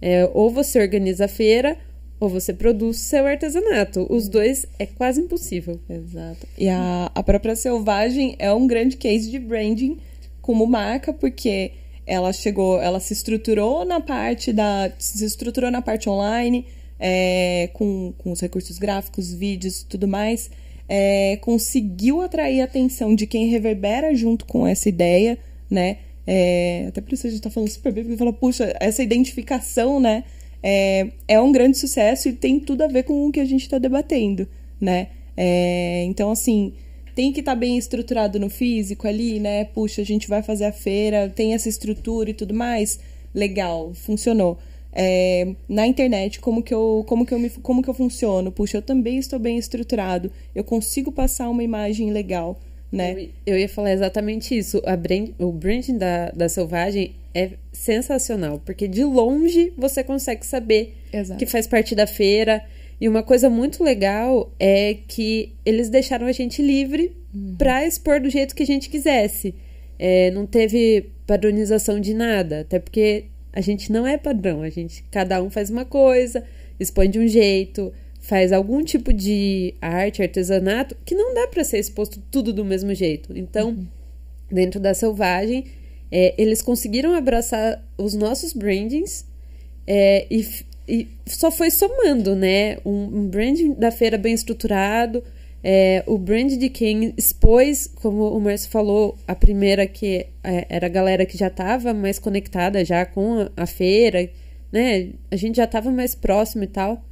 É, ou você organiza a feira, ou você produz seu artesanato. Os dois é quase impossível. Exato. E a, a própria Selvagem é um grande case de branding como marca, porque ela chegou, ela se estruturou na parte da. se estruturou na parte online, é, com, com os recursos gráficos, vídeos e tudo mais. É, conseguiu atrair a atenção de quem reverbera junto com essa ideia, né? É, até por isso a gente tá falando super bem, porque fala, puxa, essa identificação, né? É, é um grande sucesso e tem tudo a ver com o que a gente está debatendo, né? É, então, assim, tem que estar bem estruturado no físico ali, né? Puxa, a gente vai fazer a feira, tem essa estrutura e tudo mais. Legal, funcionou. É, na internet, como que, eu, como, que eu me, como que eu funciono? Puxa, eu também estou bem estruturado. Eu consigo passar uma imagem legal, né? Eu ia falar exatamente isso. Brand, o branding da, da Selvagem é sensacional, porque de longe você consegue saber Exato. que faz parte da feira. E uma coisa muito legal é que eles deixaram a gente livre para expor do jeito que a gente quisesse. É, não teve padronização de nada, até porque a gente não é padrão. A gente, cada um faz uma coisa, expõe de um jeito, faz algum tipo de arte, artesanato, que não dá para ser exposto tudo do mesmo jeito. Então, dentro da Selvagem, é, eles conseguiram abraçar os nossos brandings é, e, e só foi somando, né? Um, um branding da feira bem estruturado, é, o brand de quem expôs, como o Márcio falou, a primeira que é, era a galera que já estava mais conectada já com a, a feira, né? A gente já estava mais próximo e tal.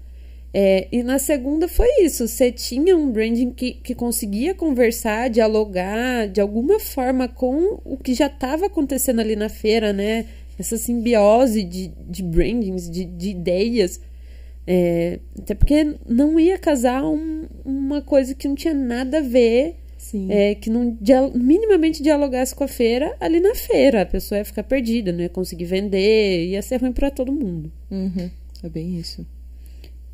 É, e na segunda foi isso. Você tinha um branding que, que conseguia conversar, dialogar de alguma forma com o que já estava acontecendo ali na feira, né? Essa simbiose de, de brandings, de, de ideias. É, até porque não ia casar um- uma coisa que não tinha nada a ver, Sim. é, que não dia- minimamente dialogasse com a feira ali na feira. A pessoa ia ficar perdida, não ia conseguir vender, ia ser ruim para todo mundo. Uhum. É bem isso.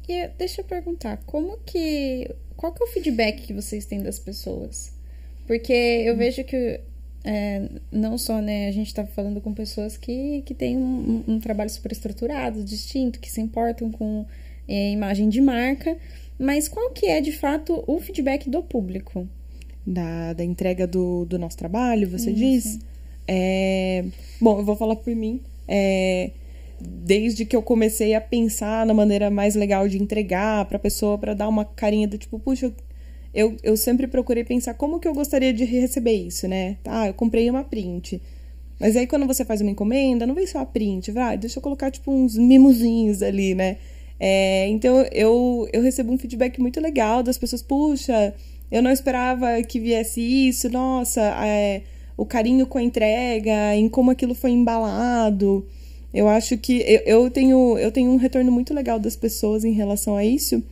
E deixa eu perguntar, como que. Qual que é o feedback que vocês têm das pessoas? Porque eu vejo que é, não só, né, a gente tá falando com pessoas que, que têm um, um- trabalho super estruturado, distinto, que se importam com é, imagem de marca, mas qual que é de fato o feedback do público? da, da entrega do, do nosso trabalho, você diz? É, bom, eu vou falar por mim. É, desde que eu comecei a pensar na maneira mais legal de entregar para a pessoa, para dar uma carinha do tipo, puxa, eu, eu sempre procurei pensar como que eu gostaria de receber isso, né? Ah, eu comprei uma print. Mas aí quando você faz uma encomenda, não vem só a print, vai, deixa eu colocar tipo uns mimozinhos ali, né? É, então eu, eu recebo um feedback muito legal das pessoas, puxa, eu não esperava que viesse isso, nossa, é, o carinho com a entrega, em como aquilo foi embalado. Eu acho que eu, eu, tenho, eu tenho um retorno muito legal das pessoas em relação a isso.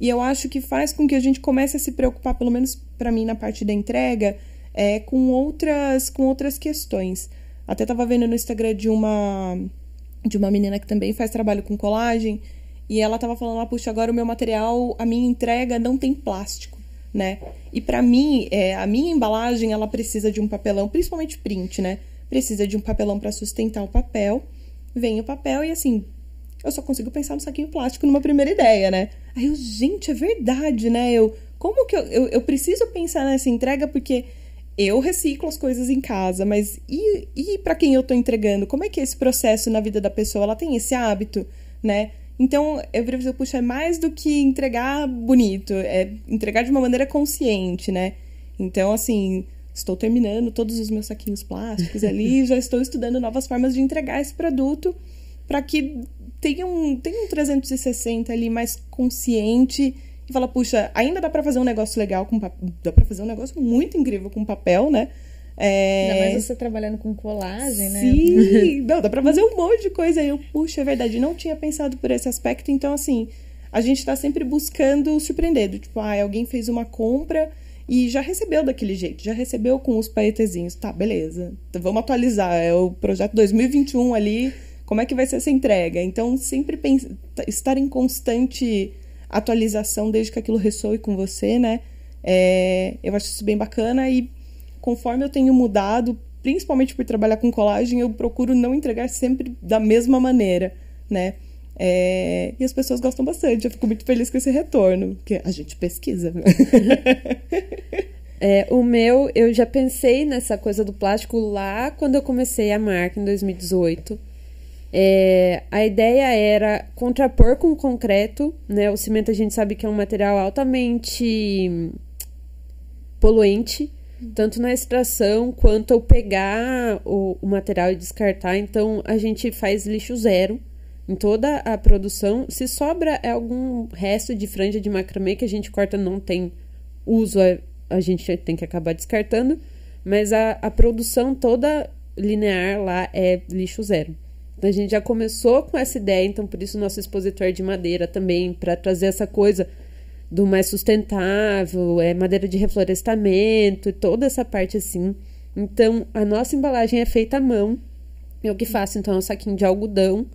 E eu acho que faz com que a gente comece a se preocupar, pelo menos para mim na parte da entrega, é, com outras com outras questões. Até tava vendo no Instagram de uma de uma menina que também faz trabalho com colagem e ela tava falando, ah, puxa, agora o meu material, a minha entrega não tem plástico, né? E para mim, é, a minha embalagem, ela precisa de um papelão, principalmente print, né? Precisa de um papelão para sustentar o papel. Vem o papel e assim, eu só consigo pensar no saquinho plástico numa primeira ideia, né? Aí eu, gente, é verdade, né? Eu, como que eu, eu, eu preciso pensar nessa entrega porque eu reciclo as coisas em casa, mas e, e para quem eu tô entregando? Como é que é esse processo na vida da pessoa? Ela tem esse hábito, né? Então, eu virei dizer, puxa, é mais do que entregar bonito, é entregar de uma maneira consciente, né? Então, assim, estou terminando todos os meus saquinhos plásticos ali, *laughs* já estou estudando novas formas de entregar esse produto para que tenha um, tenha um 360 ali mais consciente e fala, puxa, ainda dá para fazer um negócio legal com dá para fazer um negócio muito incrível com papel, né? É... Ainda mais você trabalhando com colagem, né? Sim, *laughs* não, dá pra fazer um monte de coisa. aí eu, puxa, é verdade, não tinha pensado por esse aspecto. Então, assim, a gente tá sempre buscando surpreender. Tipo, ah, alguém fez uma compra e já recebeu daquele jeito, já recebeu com os paetezinhos. Tá, beleza. Então, vamos atualizar. É o projeto 2021 ali. Como é que vai ser essa entrega? Então, sempre estar em constante atualização desde que aquilo ressoe com você, né? É, eu acho isso bem bacana e conforme eu tenho mudado, principalmente por trabalhar com colagem, eu procuro não entregar sempre da mesma maneira, né? É, e as pessoas gostam bastante. Eu fico muito feliz com esse retorno, porque a gente pesquisa. *laughs* é, o meu, eu já pensei nessa coisa do plástico lá quando eu comecei a marca em 2018. É, a ideia era contrapor com o concreto, né? O cimento a gente sabe que é um material altamente poluente, tanto na extração quanto ao pegar o, o, material e descartar. Então a gente faz lixo zero em toda a produção. Se sobra algum resto de franja de macramê que a gente corta, não tem uso, a, a gente tem que acabar descartando. Mas a, a produção toda linear lá é lixo zero. Então a gente já começou com essa ideia, então por isso o nosso expositor de madeira também, para trazer essa coisa do mais sustentável, é madeira de reflorestamento, toda essa parte assim. Então a nossa embalagem é feita à mão. Eu que faço então é um saquinho de algodão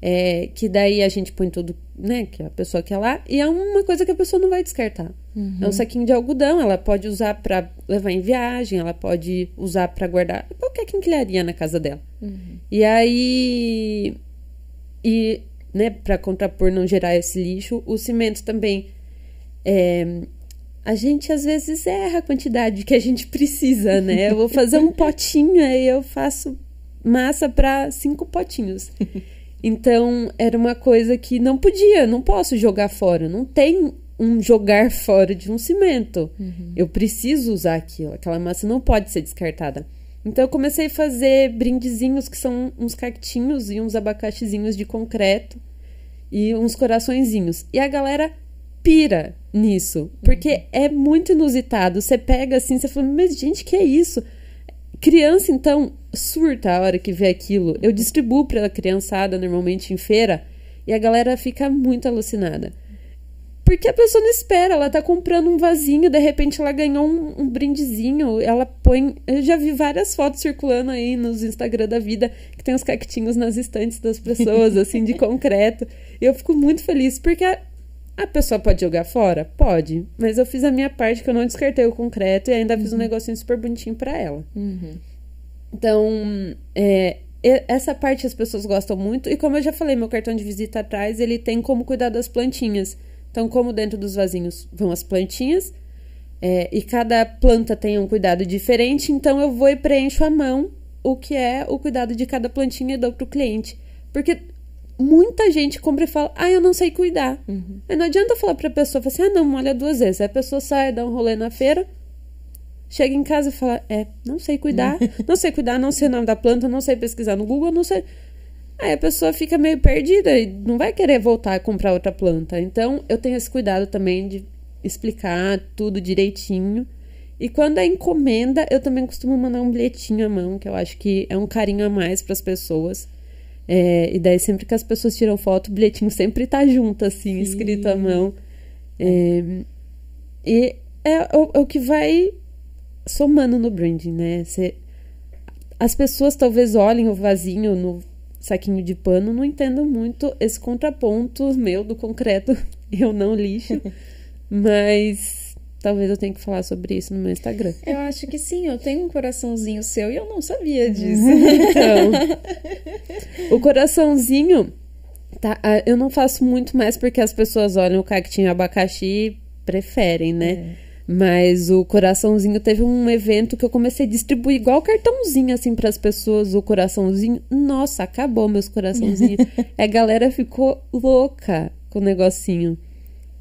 é, que daí a gente põe tudo, né, que a pessoa quer lá, e é uma coisa que a pessoa não vai descartar. Uhum. É um saquinho de algodão, ela pode usar para levar em viagem, ela pode usar para guardar qualquer quinquilharia na casa dela. Uhum. E aí, e, né, para contrapor não gerar esse lixo, o cimento também. É, a gente às vezes erra a quantidade que a gente precisa, né? Eu vou fazer um *laughs* potinho, aí eu faço massa para cinco potinhos. *laughs* Então, era uma coisa que não podia, não posso jogar fora. Não tem um jogar fora de um cimento. Uhum. Eu preciso usar aquilo. Aquela massa não pode ser descartada. Então, eu comecei a fazer brindezinhos que são uns cactinhos e uns abacaxizinhos de concreto e uns coraçõezinhos. E a galera pira nisso, porque uhum. é muito inusitado. Você pega assim, você fala, mas gente, que é isso? Criança, então, surta a hora que vê aquilo. Eu distribuo para a criançada normalmente em feira e a galera fica muito alucinada. Porque a pessoa não espera, ela tá comprando um vasinho, de repente ela ganhou um, um brindezinho, ela põe. Eu já vi várias fotos circulando aí nos Instagram da vida que tem os cactinhos nas estantes das pessoas, assim, de *laughs* concreto. E eu fico muito feliz, porque a, a pessoa pode jogar fora? Pode. Mas eu fiz a minha parte que eu não descartei o concreto e ainda uhum. fiz um uhum. negocinho super bonitinho para ela. Uhum. Então, é, essa parte as pessoas gostam muito. E como eu já falei, meu cartão de visita atrás, ele tem como cuidar das plantinhas. Então, como dentro dos vasinhos vão as plantinhas, é, e cada planta tem um cuidado diferente, então eu vou e preencho à mão o que é o cuidado de cada plantinha e dou para o cliente. Porque muita gente compra e fala, ah, eu não sei cuidar. Uhum. Não adianta falar para a pessoa, assim, ah, não, molha duas vezes. Aí a pessoa sai, dá um rolê na feira, chega em casa e fala: É, não sei cuidar, não sei cuidar, não sei o nome da planta, não sei pesquisar no Google, não sei. Aí a pessoa fica meio perdida e não vai querer voltar a comprar outra planta. Então eu tenho esse cuidado também de explicar tudo direitinho. E quando é encomenda, eu também costumo mandar um bilhetinho à mão, que eu acho que é um carinho a mais para as pessoas. É, e daí, sempre que as pessoas tiram foto, o bilhetinho sempre tá junto, assim, Sim. escrito à mão. É, e é o, é o que vai somando no branding, né? Cê, as pessoas talvez olhem o vasinho no saquinho de pano, não entendam muito esse contraponto meu do concreto, *laughs* eu não lixo, mas talvez eu tenha que falar sobre isso no meu Instagram. Eu acho que sim, eu tenho um coraçãozinho seu e eu não sabia *laughs* disso. então, o coraçãozinho, tá, eu não faço muito mais porque as pessoas olham o cactinho abacaxi e preferem, né? É. Mas o coraçãozinho teve um evento que eu comecei a distribuir igual cartãozinho assim para as pessoas, o coraçãozinho. Nossa, acabou meus coraçãozinhos. *laughs* a galera ficou louca com o negocinho.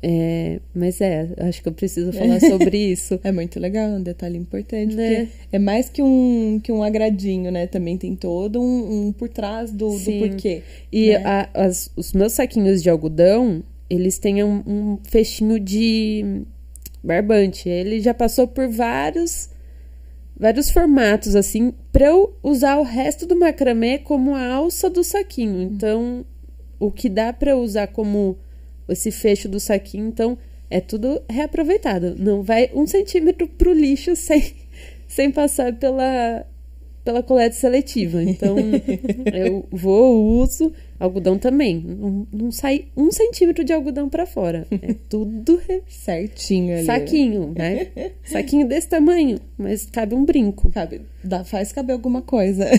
É, mas é, acho que eu preciso falar sobre isso. *laughs* É muito legal, é um detalhe importante. Né? É mais que um, que um agradinho, né? Também tem todo um, um por trás do, do porquê. E né? a- as- os meus saquinhos de algodão, eles têm um, um fechinho de barbante. Ele já passou por vários vários formatos assim para eu usar o resto do macramê como a alça do saquinho. Então, o que dá para usar como esse fecho do saquinho, então é tudo reaproveitado. Não vai um centímetro pro lixo sem, *laughs* sem passar pela pela coleta seletiva. Então, *laughs* eu vou, uso, algodão também. Não, não sai um centímetro de algodão para fora. É *laughs* tudo Certinho ali. saquinho, né? Saquinho desse tamanho, mas cabe um brinco. Cabe, dá, faz caber alguma coisa. *laughs*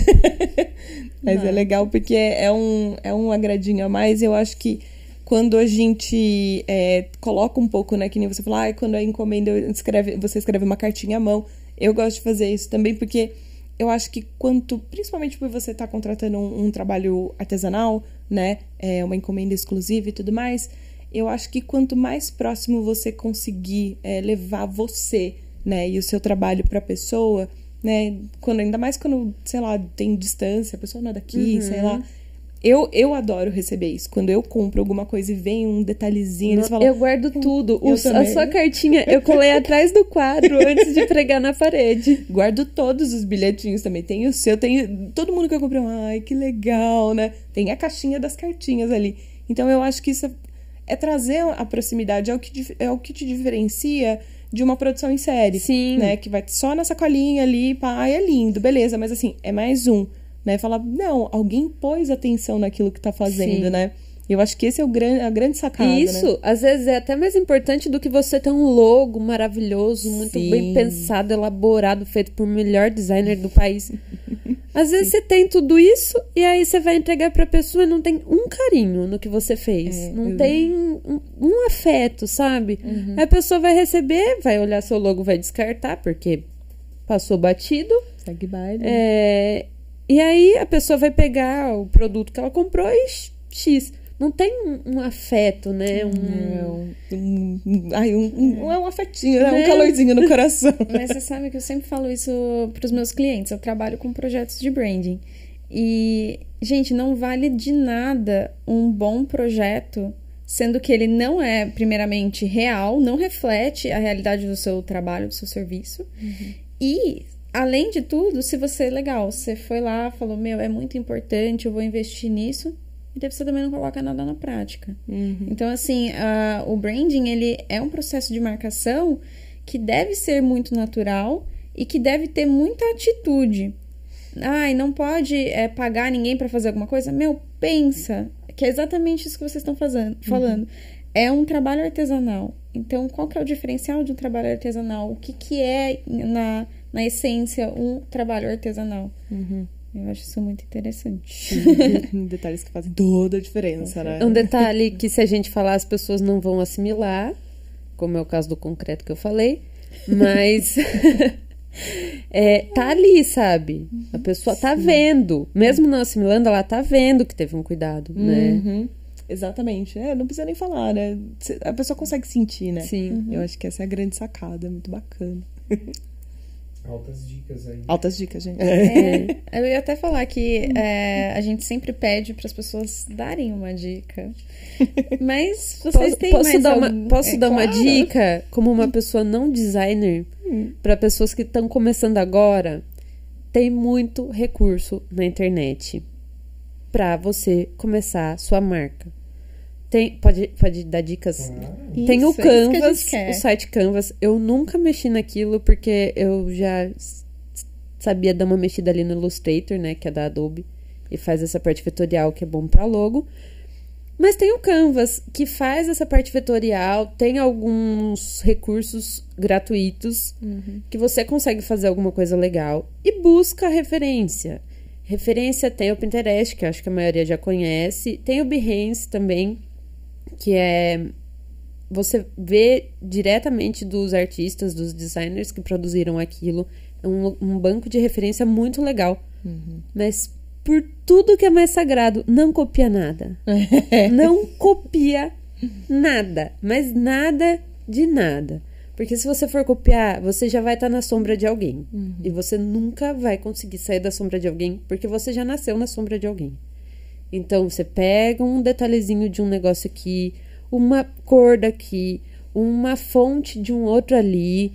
Mas é legal porque é um, é um agradinho a mais. Eu acho que quando a gente é, coloca um pouco, né? Que nem você falou, ah, quando a encomenda eu escreve, você escreve uma cartinha à mão. Eu gosto de fazer isso também porque eu acho que quanto, principalmente por você estar contratando um, um trabalho artesanal, né? É, uma encomenda exclusiva e tudo mais, eu acho que quanto mais próximo você conseguir é, levar você, né, e o seu trabalho para a pessoa, né, quando ainda mais quando, sei lá, tem distância, a pessoa não é daqui, sei lá. Eu, eu adoro receber isso. Quando eu compro alguma coisa e vem um detalhezinho, eles falam, Eu guardo tudo. eu a sua cartinha eu colei *laughs* atrás do quadro antes de pregar na parede. Guardo todos os bilhetinhos também. Tem o seu, tem. Todo mundo que eu comprei, ai, que legal, né? Tem a caixinha das cartinhas ali. Então eu acho que isso é, é trazer a proximidade, é o, que, é o que te diferencia de uma produção em série. Sim. Né? Que vai só na sacolinha ali, pá, é lindo, beleza, mas assim, é mais um. Né? Falar, não, alguém pôs atenção naquilo que tá fazendo, Sim. né? Eu acho que esse é o gran, a grande sacada. Né? isso, às vezes, é até mais importante do que você ter um logo maravilhoso, muito Sim. bem pensado, elaborado, feito por melhor designer do país. Às vezes você tem tudo isso e aí você vai entregar pra pessoa e não tem um carinho no que você fez. É, não eu- tem um, um afeto, sabe? Uhum. Aí a pessoa vai receber, vai olhar seu logo, vai descartar, porque passou batido. Segue baile. É, e aí a pessoa vai pegar o produto que ela comprou e X. Não tem um, um afeto, né? Um, É um, um, um- ai, um, um- é um afetinho, né? um Né? calorzinho no coração. *laughs* Mas você sabe que eu sempre falo isso para os meus clientes. Eu trabalho com projetos de branding. E, gente, não vale de nada um bom projeto, sendo que ele não é, primeiramente, real, não reflete a realidade do seu trabalho, do seu serviço. E, além de tudo, se você, legal, você foi lá, falou, meu, é muito importante, eu vou investir nisso, e daí você também não coloca nada na prática. Então, assim, a- o branding, ele é um processo de marcação que deve ser muito natural e que deve ter muita atitude. Ai, não pode é, pagar ninguém para fazer alguma coisa? Meu, pensa, que é exatamente isso que vocês estão fazendo, falando. É um trabalho artesanal. Então, qual que é o diferencial de um trabalho artesanal? O que, que é, na, na essência, um trabalho artesanal? Eu acho isso muito interessante. Detalhes que fazem toda a diferença, né? É um detalhe que se a gente falar as pessoas não vão assimilar, como é o caso do concreto que eu falei, mas *laughs* é, tá ali, sabe? A pessoa tá vendo, mesmo não assimilando, ela tá vendo que teve um cuidado, né? Uhum. Exatamente. É, não precisa nem falar, né? A pessoa consegue sentir, né? Sim. Eu acho que essa é a grande sacada, é muito bacana. *laughs* Altas dicas aí. Altas dicas, gente. É, eu ia até falar que é, a gente sempre pede para as pessoas darem uma dica. Mas vocês Posso, têm posso mais dar, algum- uma, posso é, dar uma claro. dica como uma pessoa não designer para pessoas que estão começando agora? Tem muito recurso na internet para você começar sua marca. Tem, pode, pode dar dicas? Claro. Tem o Isso, é que gente Canvas, o site Canvas. Eu nunca mexi naquilo porque eu já sabia dar uma mexida ali no Illustrator, né, que é da Adobe, e faz essa parte vetorial que é bom para logo. Mas tem o Canvas, que faz essa parte vetorial, tem alguns recursos gratuitos que você consegue fazer alguma coisa legal e busca referência. Referência tem o Pinterest, que eu acho que a maioria já conhece, tem o Behance também, que é você vê diretamente dos artistas, dos designers que produziram aquilo. É um, um banco de referência muito legal. Mas por tudo que é mais sagrado, não copia nada. *laughs* não copia nada. Mas nada de nada. Porque se você for copiar, você já vai estar na sombra de alguém. E você nunca vai conseguir sair da sombra de alguém, porque você já nasceu na sombra de alguém. Então você pega um detalhezinho de um negócio aqui, uma cor daqui, uma fonte de um outro ali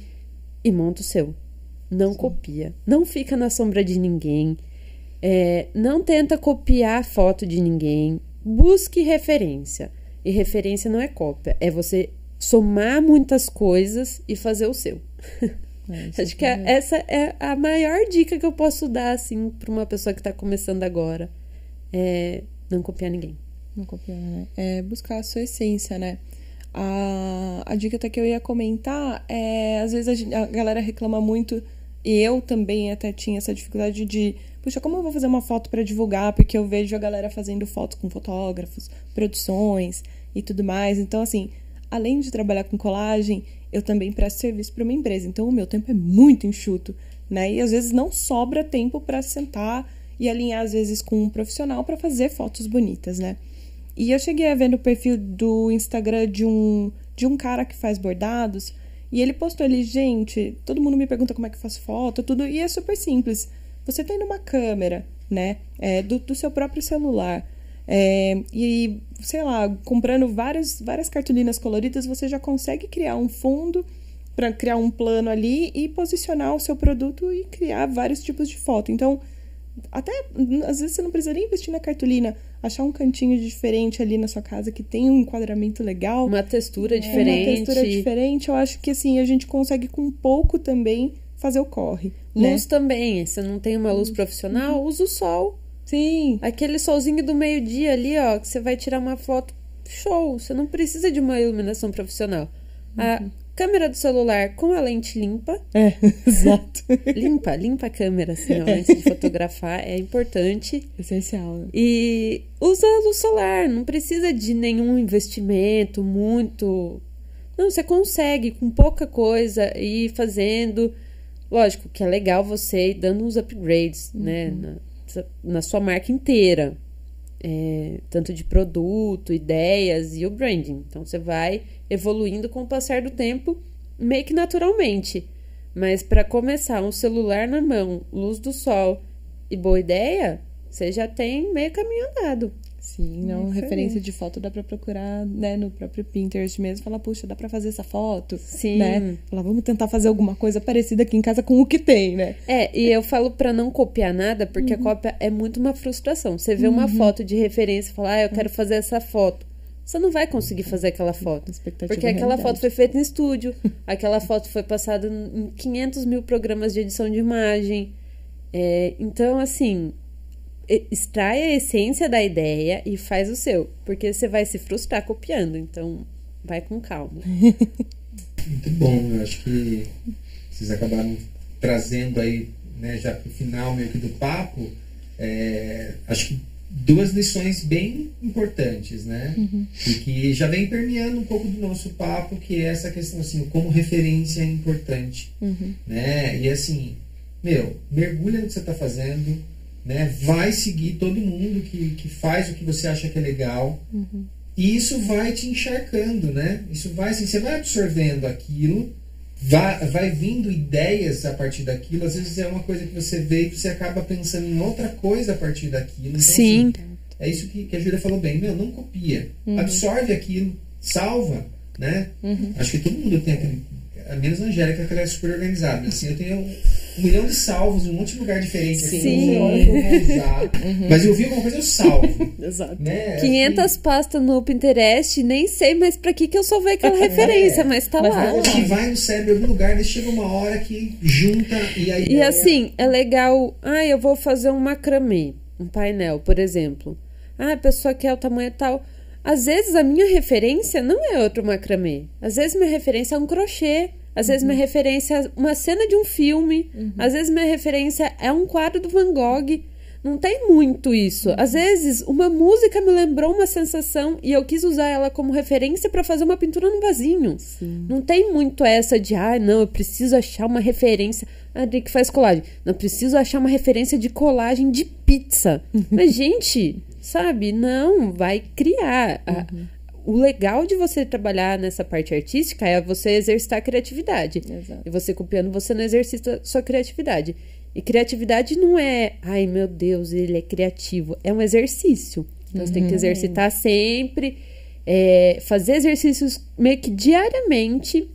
e monta o seu. Não copia. Não fica na sombra de ninguém. É, não tenta copiar a foto de ninguém. Busque referência. E referência não é cópia, é você somar muitas coisas e fazer o seu. É, *laughs* Acho que é- essa é a maior dica que eu posso dar assim para uma pessoa que está começando agora. É não copiar ninguém. Não copiar, né? É buscar a sua essência, né? A, a dica até que eu ia comentar é, às vezes a, gen- a galera reclama muito, e eu também até tinha essa dificuldade de, puxa, como eu vou fazer uma foto para divulgar? Porque eu vejo a galera fazendo fotos com fotógrafos, produções e tudo mais. Então, assim, além de trabalhar com colagem, eu também presto serviço para uma empresa. Então, o meu tempo é muito enxuto, né? E às vezes não sobra tempo para sentar e alinhar, às vezes, com um profissional para fazer fotos bonitas, né? E eu cheguei a ver no perfil do Instagram de um, de um cara que faz bordados. E ele postou ali, gente, todo mundo me pergunta como é que eu faço foto, tudo. E é super simples. Você tem uma câmera, né? É, do, do seu próprio celular. É, e, sei lá, comprando várias, várias cartolinas coloridas, você já consegue criar um fundo para criar um plano ali e posicionar o seu produto e criar vários tipos de foto. Então, até às vezes você não precisa nem investir na cartolina, achar um cantinho diferente ali na sua casa que tem um enquadramento legal, Uma textura é, diferente. uma textura diferente. Eu acho que assim a gente consegue com pouco também fazer o corre, né? Luz também. Se não tem uma luz profissional, usa o sol. Sim, Aquele solzinho do meio-dia ali, ó, que você vai tirar uma foto, show. Você não precisa de uma iluminação profissional. A câmera do celular com a lente limpa, é, *laughs* exato. limpa, limpa a câmera, assim, ó, antes de fotografar, é importante. Essencial. né? E usa a luz solar, não precisa de nenhum investimento muito. Não, você consegue com pouca coisa ir fazendo. Lógico que é legal você ir dando uns upgrades, né? Na, na sua marca inteira. É, tanto de produto, ideias e o branding. Então você vai evoluindo com o passar do tempo, meio que naturalmente. Mas para começar, um celular na mão, luz do sol e boa ideia, você já tem meio caminho andado. Sim, não, Isso aí. referência de foto dá pra procurar, né, no próprio Pinterest mesmo, falar, puxa, dá pra fazer essa foto, Sim. né? Falar, vamos tentar fazer alguma coisa parecida aqui em casa com o que tem, né? É, e eu falo pra não copiar nada, porque a cópia é muito uma frustração. Você vê uma foto de referência e fala, ah, eu quero fazer essa foto. Você não vai conseguir fazer aquela foto. Porque e aquela realidade. foto foi feita em estúdio, *laughs* aquela foto foi passada em 500 mil programas de edição de imagem. É, então, assim, extrai a essência da ideia e faz o seu. Porque você vai se frustrar copiando. Então, vai com calma. *laughs* Muito bom, eu acho que vocês acabaram trazendo aí, né, já pro final meio que do papo, é, acho que duas lições bem importantes, né? E que já vem permeando um pouco do nosso papo, que é essa questão assim, como referência é importante, né? E assim, meu, mergulha no que você está fazendo, né? Vai seguir todo mundo que, que faz o que você acha que é legal. E isso vai te encharcando, né? Isso vai, assim, você vai absorvendo aquilo, vai, vai vindo ideias a partir daquilo. Às vezes é uma coisa que você vê e você acaba pensando em outra coisa a partir daquilo. Então, Sim. assim, é isso que, que a Júlia falou bem. Meu, não copia. Absorve aquilo, salva, né? Acho que todo mundo tem aquele. A menos a Angélica, que ela é super organizada. Assim, eu tenho um, milhão de salvos em um monte de lugar diferente. Assim, Sim. eu que vou usar. Mas eu vi alguma coisa, eu salvo. *laughs* Exato. né? 500 pastas no Pinterest, nem sei mais pra que que eu só vi aquela referência, mas tá Mas lá. é Acho que vai no cérebro em algum lugar, daí chega uma hora que junta e aí. E assim, é legal. Ah, eu vou fazer um macramê, um painel, por exemplo. Ah, a pessoa quer o tamanho tal. Às vezes a minha referência não é outro macramê. Às vezes minha referência é um crochê. Às vezes minha referência é uma cena de um filme. Às vezes minha referência é um quadro do Van Gogh. Não tem muito isso. Às vezes, uma música me lembrou uma sensação e eu quis usar ela como referência para fazer uma pintura no vasinho. Sim. Não tem muito essa de, ah, não, eu preciso achar uma referência. A Adri que faz colagem. Não preciso achar uma referência de colagem de pizza. *laughs* Mas, gente, sabe? Não, vai criar. A- o legal de você trabalhar nessa parte artística é você exercitar a criatividade. Exato. E você copiando, você não exercita sua criatividade. E criatividade não é, ai meu Deus, ele é criativo. É um exercício. Então você tem que exercitar sempre, é, fazer exercícios meio que diariamente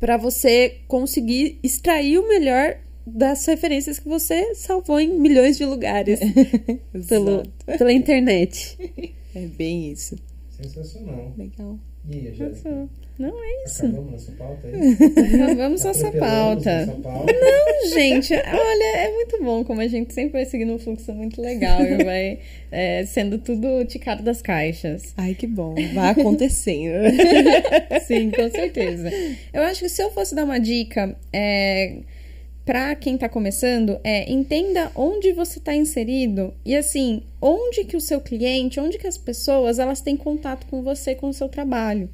para você conseguir extrair o melhor das referências que você salvou em milhões de lugares *laughs* pelo, pela internet. *laughs* É bem isso. Sensacional. Legal. E aí, Jéssica? Não é isso. Acabamos nossa pauta? É isso? Vamos nossa pauta. nossa pauta. Gente, olha, é muito bom como a gente sempre vai seguindo um fluxo muito legal e vai é, sendo tudo ticado das caixas. Ai, que bom. Vai acontecendo. *laughs* Sim, com certeza. Eu acho que se eu fosse dar uma dica é, para quem tá começando, é entenda onde você tá inserido e assim, onde que o seu cliente, onde que as pessoas, elas têm contato com você, com o seu trabalho.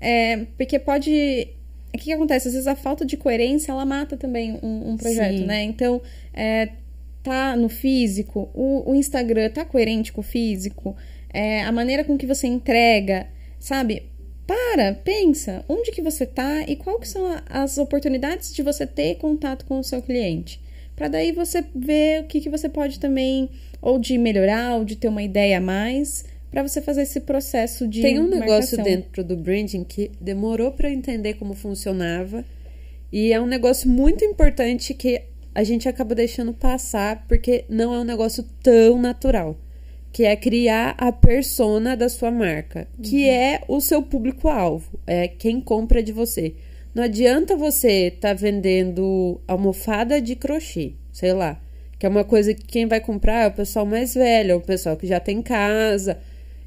É, porque pode... O que, que acontece? Às vezes a falta de coerência, ela mata também um, um projeto, Sim. né? Então, é, tá no físico, o, o Instagram tá coerente com o físico, é, a maneira com que você entrega, sabe? Para, pensa, onde que você tá e que são as oportunidades de você ter contato com o seu cliente. Para daí você ver o que, que você pode também, ou de melhorar, ou de ter uma ideia a mais, para você fazer esse processo de Tem um negócio marcação. dentro do branding que demorou para entender como funcionava. E é um negócio muito importante que a gente acaba deixando passar porque não é um negócio tão natural. Que é criar a persona da sua marca, que é o seu público-alvo, é quem compra de você. Não adianta você estar vendendo almofada de crochê, sei lá, que é uma coisa que quem vai comprar é o pessoal mais velho, é o pessoal que já tem casa,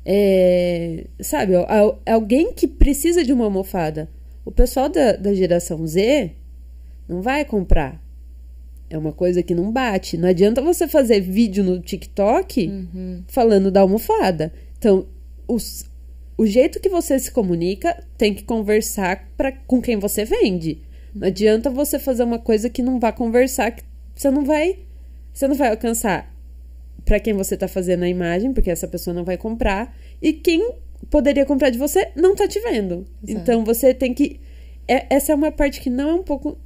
é, sabe, al- alguém que precisa de uma almofada. O pessoal da, da geração Z não vai comprar. É uma coisa que não bate. Não adianta você fazer vídeo no TikTok falando da almofada. Então, os- o jeito que você se comunica tem que conversar pra, com quem você vende. Não adianta você fazer uma coisa que não vai conversar, que você não vai, você não vai alcançar para quem você tá fazendo a imagem, porque essa pessoa não vai comprar, e quem poderia comprar de você não tá te vendo. Exato. Então você tem que é- essa é uma parte que não é um pouco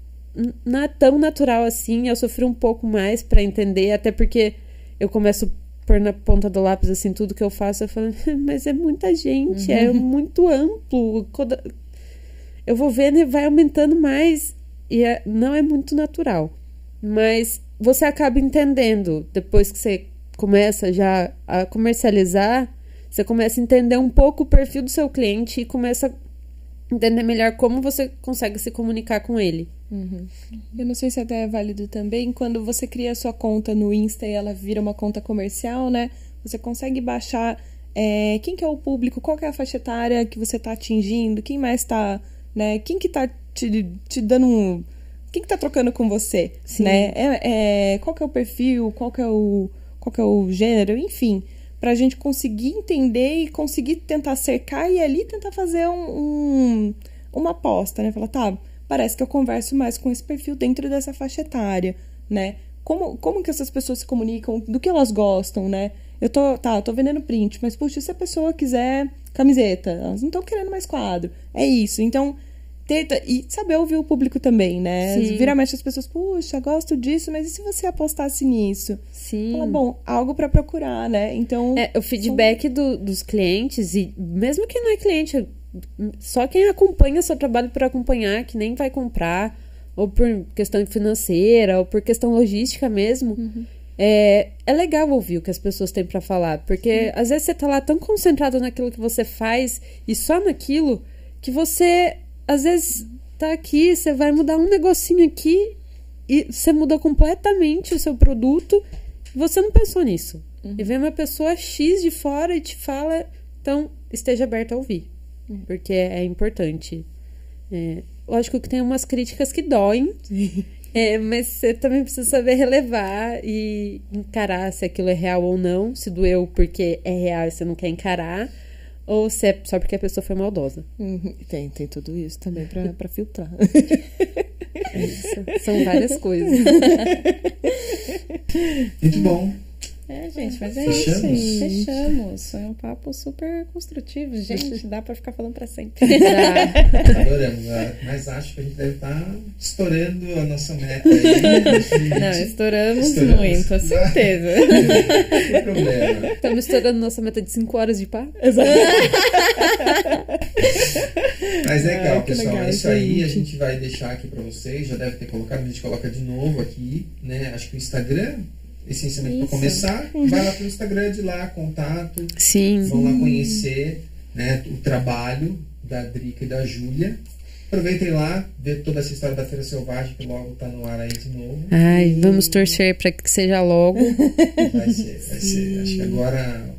não é tão natural assim. Eu sofri um pouco mais para entender, até porque eu começo a pôr na ponta do lápis assim tudo que eu faço, eu falo, *laughs* mas é muita gente, é muito amplo. Eu vou vendo e vai aumentando mais e é- não é muito natural. Mas você acaba entendendo depois que você começa já a comercializar, você começa a entender um pouco o perfil do seu cliente e começa a entender melhor como você consegue se comunicar com ele. Eu não sei se até é válido também quando você cria a sua conta no Insta e ela vira uma conta comercial, né? Você consegue baixar é, quem que é o público, qual que é a faixa etária que você está atingindo, quem mais está, né? Quem que tá te, te dando um... Quem que tá trocando com você, Sim. né? É, é, qual que é o perfil, qual que é o, qual que é o gênero, enfim. Pra gente conseguir entender e conseguir tentar cercar e ali tentar fazer um, um- uma aposta, né? Falar, tá, parece que eu converso mais com esse perfil dentro dessa faixa etária, né? Como, como que essas pessoas se comunicam, do que elas gostam, né? Eu tô, tá, eu tô vendendo print, mas puxa, se a pessoa quiser camiseta, elas não estão querendo mais quadro. É isso. Então, tenta e saber ouvir o público também, né? Sim. Mexe as pessoas, puxa, gosto disso, mas e se você apostasse nisso? Sim. Fala, bom, algo pra procurar, né? Então, É, o feedback do- dos clientes, e mesmo quem não é cliente, só quem acompanha seu trabalho por acompanhar, que nem vai comprar, ou por questão financeira, ou por questão logística mesmo, é, é legal ouvir o que as pessoas têm pra falar, porque às vezes você tá lá tão concentrado naquilo que você faz e só naquilo que você, às vezes, tá aqui, você vai mudar um negocinho aqui e você mudou completamente o seu produto você não pensou nisso. E vem uma pessoa X de fora e te fala, então esteja aberto a ouvir. Porque é importante. É, lógico que tem umas críticas que doem. *laughs* É, mas você também precisa saber relevar e encarar se aquilo é real ou não. Se doeu porque é real e você não quer encarar. Ou se é só porque a pessoa foi maldosa. Uhum. Tem, tem tudo isso também pra, pra filtrar. *laughs* Isso. São várias coisas. Muito bom. É, gente, mas é Fechamos? isso. Fechamos. Foi um papo super construtivo, gente. Dá pra ficar falando pra sempre. Adoramos. ah, Mas acho que a gente deve estar estourando a nossa meta aí. Não, estouramos, Estouramos. muito, com certeza. Não tem problema. Estamos estourando nossa meta de 5 horas de papo. Mas legal, Ah, que pessoal. legal, é isso aí. A gente. gente vai deixar aqui pra vocês. Já deve ter colocado, a gente coloca de novo aqui, né? Acho que o Instagram, essencialmente para Isso. começar, vai lá pro Instagram de lá, contato. Sim. Vão lá conhecer né, o trabalho da Drica e da Júlia. Aproveitem lá, ver toda essa história da Feira Selvagem, que logo tá no ar aí de novo. Ai, vamos torcer para que seja logo. *laughs* Vai ser, vai ser. Acho que agora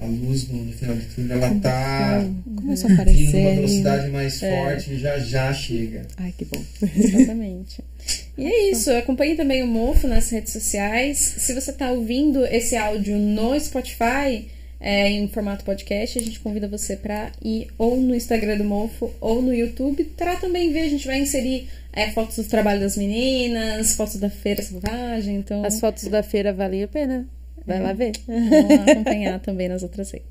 a luz no, final do túnel, ela tá Começou a vindo aparecer. numa velocidade mais É. forte e já já chega. Ai, que bom. *laughs* Exatamente. E é isso. Acompanhe também o Mofo nas redes sociais. Se você está ouvindo esse áudio no Spotify, é, em formato podcast, a gente convida você para ir ou no Instagram do Mofo ou no YouTube para também ver. A gente vai inserir é, fotos do trabalho das meninas, fotos da Feira Selvagem. Então, As fotos da feira valem a pena. Vai lá ver. *laughs* vão acompanhar também nas outras redes.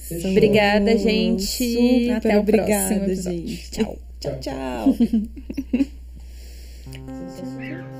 Fechou. Obrigada, gente. Super Até o obrigada, próximo episódio. gente. Tchau. Tchau, tchau. *laughs* Sensacional.